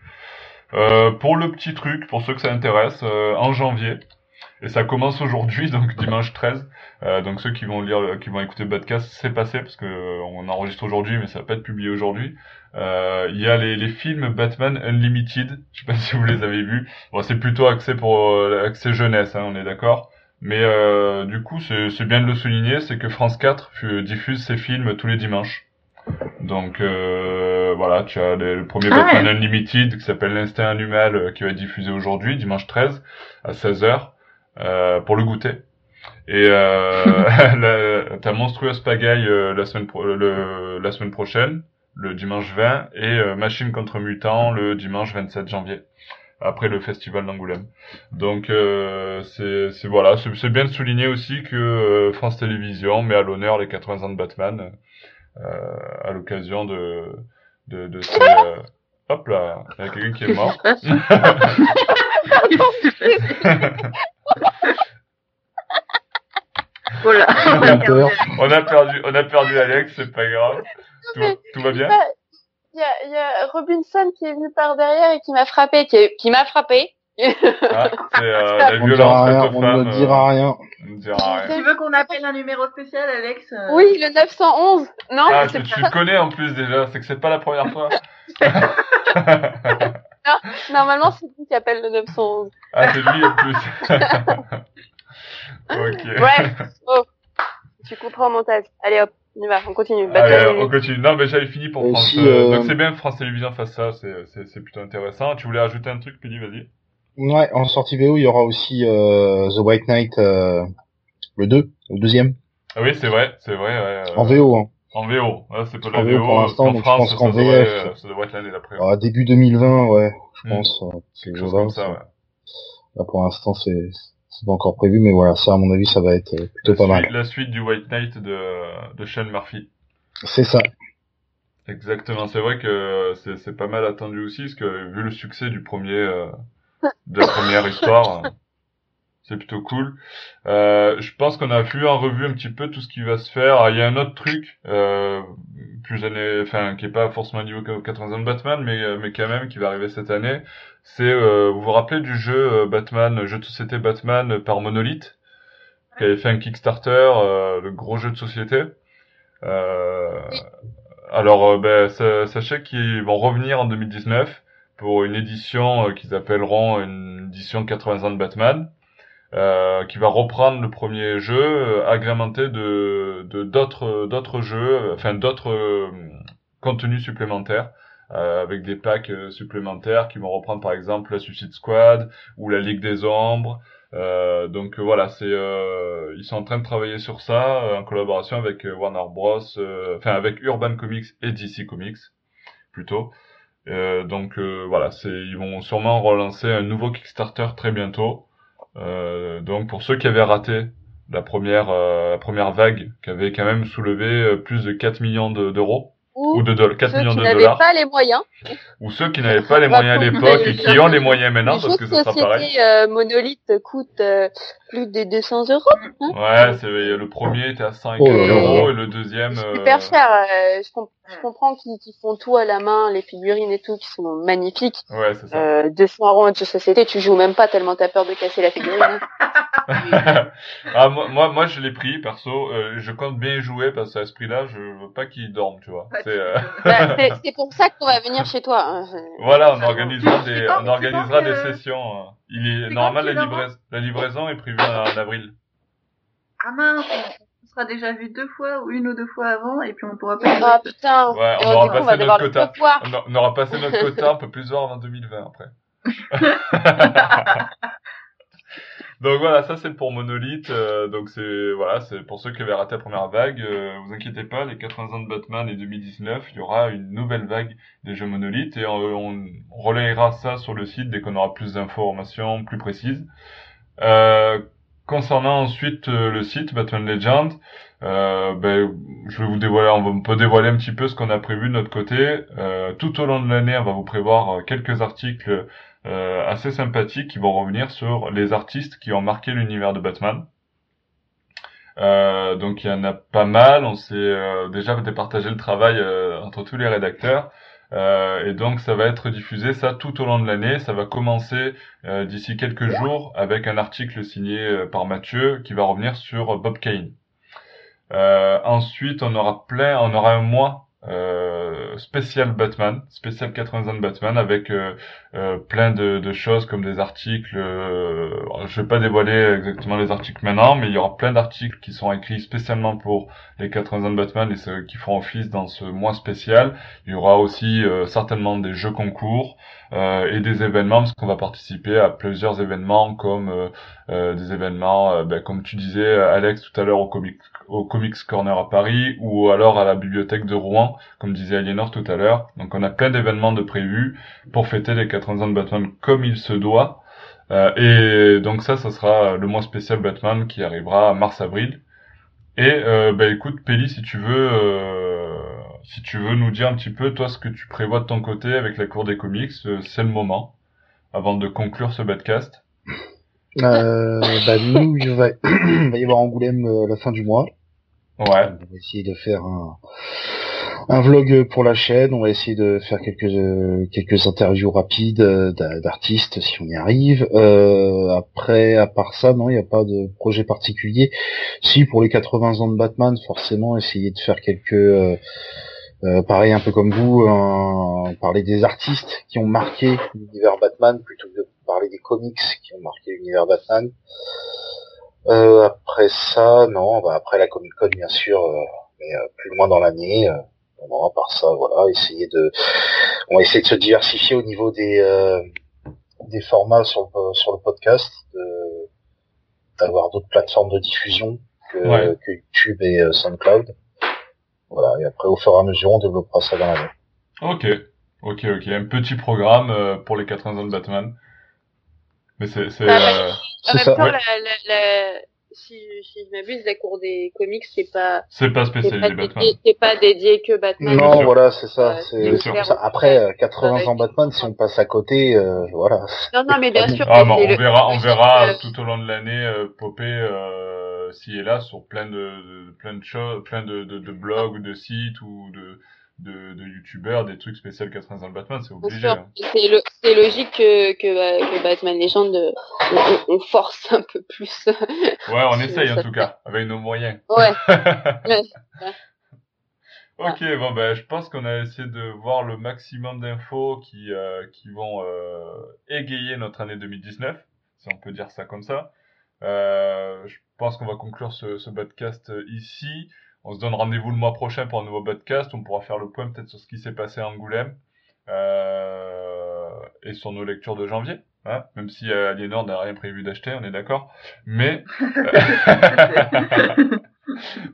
Euh, pour le petit truc, pour ceux que ça intéresse, euh, en janvier, et ça commence aujourd'hui, [laughs] donc dimanche 13. Euh, donc ceux qui vont lire, qui vont écouter le podcast, c'est passé parce que euh, on enregistre aujourd'hui, mais ça va pas être publié aujourd'hui. Euh, Il y a les, les films Batman Unlimited. Je sais pas [laughs] si vous les avez vus. Bon, c'est plutôt axé pour axé jeunesse, hein, on est d'accord. Mais euh, du coup, c'est bien de le souligner, c'est que France 4 fu- diffuse ses films tous les dimanches. Donc euh, voilà, tu as le, le premier Ah Batman ouais. Unlimited qui s'appelle L'Instinct Animal euh, qui va être diffusé aujourd'hui, dimanche 13 à 16h euh, pour le goûter. Et euh, [laughs] [laughs] t'as Monstruous Pagaille la semaine pro- le, la semaine prochaine, le dimanche 20, et Machine contre Mutant le dimanche 27 janvier, après le festival d'Angoulême. Donc euh, c'est c'est- voilà, c'est c'est bien de souligner aussi que euh, France Télévisions met à l'honneur les 80 ans de Batman euh, à l'occasion de de, de ces, euh, hop là, il y a quelqu'un qui est mort. [laughs] Voilà. On a peur. on a perdu, on a perdu Alex, c'est pas grave. Tout, tout va bien? Il y a, il y a Robinson qui est venu par derrière et qui m'a frappé, qui, est- qui m'a frappé. Ah, c'est [laughs] euh, la On ne violence dira rien, on ne dira rien. euh, on ne dira rien. Tu veux qu'on appelle un numéro spécial, Alex euh, Oui, le 911. Non, Ah, c'est tu, tu pas... le connais en plus déjà, c'est que c'est pas la première fois. [laughs] Normalement, c'est lui qui appelle le 911. ah, c'est lui en plus. [laughs] ok. Bref. Oh. Tu couperas en montage. Allez hop, va, on continue. Allez, Batman, on continue. Non, mais j'avais fini pour Et France. si, euh, euh, Donc c'est bien que France Télévisions fasse ça, c'est plutôt intéressant. Tu voulais ajouter un truc, Pili, vas-y. Ouais, en sortie VO, il y aura aussi euh, The White Knight, euh, le 2, le deuxième, Ah oui, c'est vrai, c'est vrai. Ouais, euh, en VO. Hein. En VO, ouais, c'est pas En la VO VO. pour l'instant, en donc je France, pense ça, qu'en devrait, VF. euh, ça devrait être l'année d'après. Ah, début 2020, ouais, je Hmm. pense. Quelque c'est- chose comme ça, ouais. Là, pour l'instant, c'est c'est pas encore prévu, mais voilà, ça, à mon avis, ça va être euh, plutôt La pas suite, mal. la suite du White Knight de, de Sean Murphy. C'est ça. Exactement, c'est vrai que c'est c'est pas mal attendu aussi, parce que vu le succès du premier, euh, de la [laughs] première histoire, c'est plutôt cool. Euh, je pense qu'on a vu en revue un petit peu tout ce qui va se faire. Ah, Il y a un autre truc, euh, plus année, enfin, qui est pas forcément niveau 80 ans de Batman, mais, euh, mais quand même, qui va arriver cette année. C'est, euh, vous vous rappelez du jeu euh, Batman, jeu de société Batman par Monolith, qui avait fait un Kickstarter, euh, le gros jeu de société. Euh, alors, ben, sa- sachez qu'ils vont revenir en 2019 pour une édition qu'ils appelleront une édition 80 ans de Batman, euh, qui va reprendre le premier jeu, euh, agrémenté de de- d'autres d'autres jeux, enfin d'autres euh, contenus supplémentaires. euh, avec des packs euh, supplémentaires qui vont reprendre par exemple la Suicide Squad ou la Ligue des Ombres. Euh, donc voilà, c'est ils sont en train de travailler sur ça en collaboration avec Warner Bros, enfin avec Urban Comics et DC Comics plutôt. Donc voilà, c'est ils vont sûrement relancer un nouveau Kickstarter très bientôt. Euh, donc pour ceux qui avaient raté la première euh, la première vague, qui avait quand même soulevé euh, plus de 4 millions de- d'euros Ou ou de dollars, 4 ceux millions qui de n'avaient dollars, pas les moyens. ou ceux qui n'avaient pas les moyens à [laughs] l'époque et qui ont les moyens maintenant parce que ça sera pareil. euh, monolithe coûtent euh, plus de 200 euros. hein. Ouais, c'est le premier était à 100 et Oh là quelques là. euros et le deuxième C'est euh, super cher. euh, je, je comprends qu'ils qu'ils font tout à la main, les figurines et tout, qui sont magnifiques. Ouais, c'est ça. Euh, 200 euros en jeu société, tu joues même pas tellement t'as peur de casser la figurine. hein. [laughs] ah, moi, moi, moi, je l'ai pris, perso. Euh, je compte bien y jouer parce qu'à ce prix-là, je veux pas qu'il dorme, tu vois. C'est, euh, Bah, pour ça qu'on va venir chez toi. hein. [laughs] Voilà, on organisera des, on organisera des sessions. Il est, quand la, livraison, la livraison est prévue en, en avril. Ah mince, on sera déjà vu deux fois ou une ou deux fois avant et puis on pourra pas. Ah putain. Ouais, on aura du coup, on passé notre quota. On, aura passé notre quota, on peut plus voir avant 2020 après. [laughs] [laughs] donc voilà, ça c'est pour Monolith. euh, donc c'est voilà, c'est pour ceux qui avaient raté la première vague. euh, vous inquiétez pas, les 80 ans de Batman et 2019, il y aura une nouvelle vague des jeux Monolith et on, on relayera ça sur le site dès qu'on aura plus d'informations plus précises. Euh, concernant ensuite euh, le site Batman Legend, euh, ben, je vais vous dévoiler, on va peut dévoiler un petit peu ce qu'on a prévu de notre côté. Euh, tout au long de l'année, on va vous prévoir euh, quelques articles euh, assez sympathiques qui vont revenir sur les artistes qui ont marqué l'univers de Batman. Euh, donc il y en a pas mal, on s'est euh, déjà départagé le travail euh, entre tous les rédacteurs. Euh, et donc ça va être diffusé ça tout au long de l'année. Ça va commencer euh, d'ici quelques jours avec un article signé euh, par Mathieu qui va revenir sur Bob Kane. Euh, ensuite, on aura plein, on aura un mois euh, spécial Batman, spécial 80 ans de Batman, avec euh, euh, plein de, de choses comme des articles. Euh, je vais pas dévoiler exactement les articles maintenant, mais il y aura plein d'articles qui sont écrits spécialement pour les 80 ans de Batman et ceux qui feront office dans ce mois spécial. Il y aura aussi euh, certainement des jeux concours et des événements, parce qu'on va participer à plusieurs événements comme des événements, euh, ben, comme tu disais Alex tout à l'heure au Comic au Comics Corner à Paris ou alors à la bibliothèque de Rouen, comme disait Aliénor tout à l'heure. Donc on a plein d'événements de prévus pour fêter les 80 ans de Batman comme il se doit. Euh, et donc ça, ça sera le mois spécial Batman qui arrivera mars-avril. Et euh, bah écoute, Pelli, si tu veux, euh, si tu veux nous dire un petit peu toi ce que tu prévois de ton côté avec la cour des comics, euh, c'est le moment avant de conclure ce podcast. Euh, bah, nous, il va, [clears throat] il va y avoir Angoulême euh, à la fin du mois. Ouais. On va essayer de faire un, un vlog pour la chaîne. On va essayer de faire quelques euh, quelques interviews rapides euh, d'a- d'artistes si on y arrive. Euh, après, à part ça, non, il n'y a pas de projet particulier. Si pour les 80 ans de Batman, forcément, essayer de faire quelques euh, euh, pareil, un peu comme vous, parler des artistes qui ont marqué l'univers Batman plutôt que de parler des comics qui ont marqué l'univers Batman. Euh, après ça, non, bah après la Comic Con bien sûr, euh, mais euh, plus loin dans l'année. Non, à part ça, voilà, essayer de, on va essayer de se diversifier au niveau des des formats sur le sur le podcast, d'avoir d'autres plateformes de diffusion que, Ouais. que YouTube et SoundCloud. voilà. Et après, au fur et à mesure, on développera ça dans l'année. Ok, ok, ok. Un petit programme pour les 80 ans de Batman. Mais c'est, c'est, Ah, euh, En C'est même ça. temps, ouais. la, la, la- si, si je m'abuse, la cour des comics, c'est pas, c'est pas c'est spécialisé pas, Batman. dédié, c'est pas dédié que Batman. Non, voilà, c'est ça. Euh, ça. Après, euh, 80 Ouais. ans Batman, si on passe à côté, euh, voilà. Non, non, mais bien sûr. Ah, bon, c'est on le- verra, on verra euh, tout au long de l'année euh, popper euh, ci et là sur plein de, de- plein de choses, plein de, de, de blogs ou de sites ou de de, de youtubeurs, des trucs spéciaux 80 ans de Batman, c'est obligé. hein. C'est c'est logique que, que, bah, que Batman Legend, euh, on, on- force un peu plus. Ouais, on [laughs] essaye en tout cas, avec nos moyens. ouais. [laughs] Ouais. Ok, bon ben je pense qu'on a essayé de voir le maximum d'infos qui euh, qui vont euh, égayer notre année 2019, si on peut dire ça comme ça. Euh, je pense qu'on va conclure ce, ce podcast ici. On se donne rendez-vous le mois prochain pour un nouveau podcast. On pourra faire le point peut-être sur ce qui s'est passé à Angoulême euh, et sur nos lectures de janvier. Hein, même si euh, Aliénor n'a rien prévu d'acheter, on est d'accord. Mais [laughs]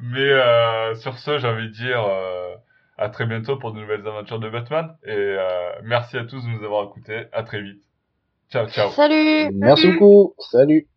mais euh, sur ce, j'ai envie de dire euh, à très bientôt pour de nouvelles aventures de Batman. Et euh, merci à tous de nous avoir écoutés. À très vite. Ciao, ciao. Salut! Merci beaucoup. Salut.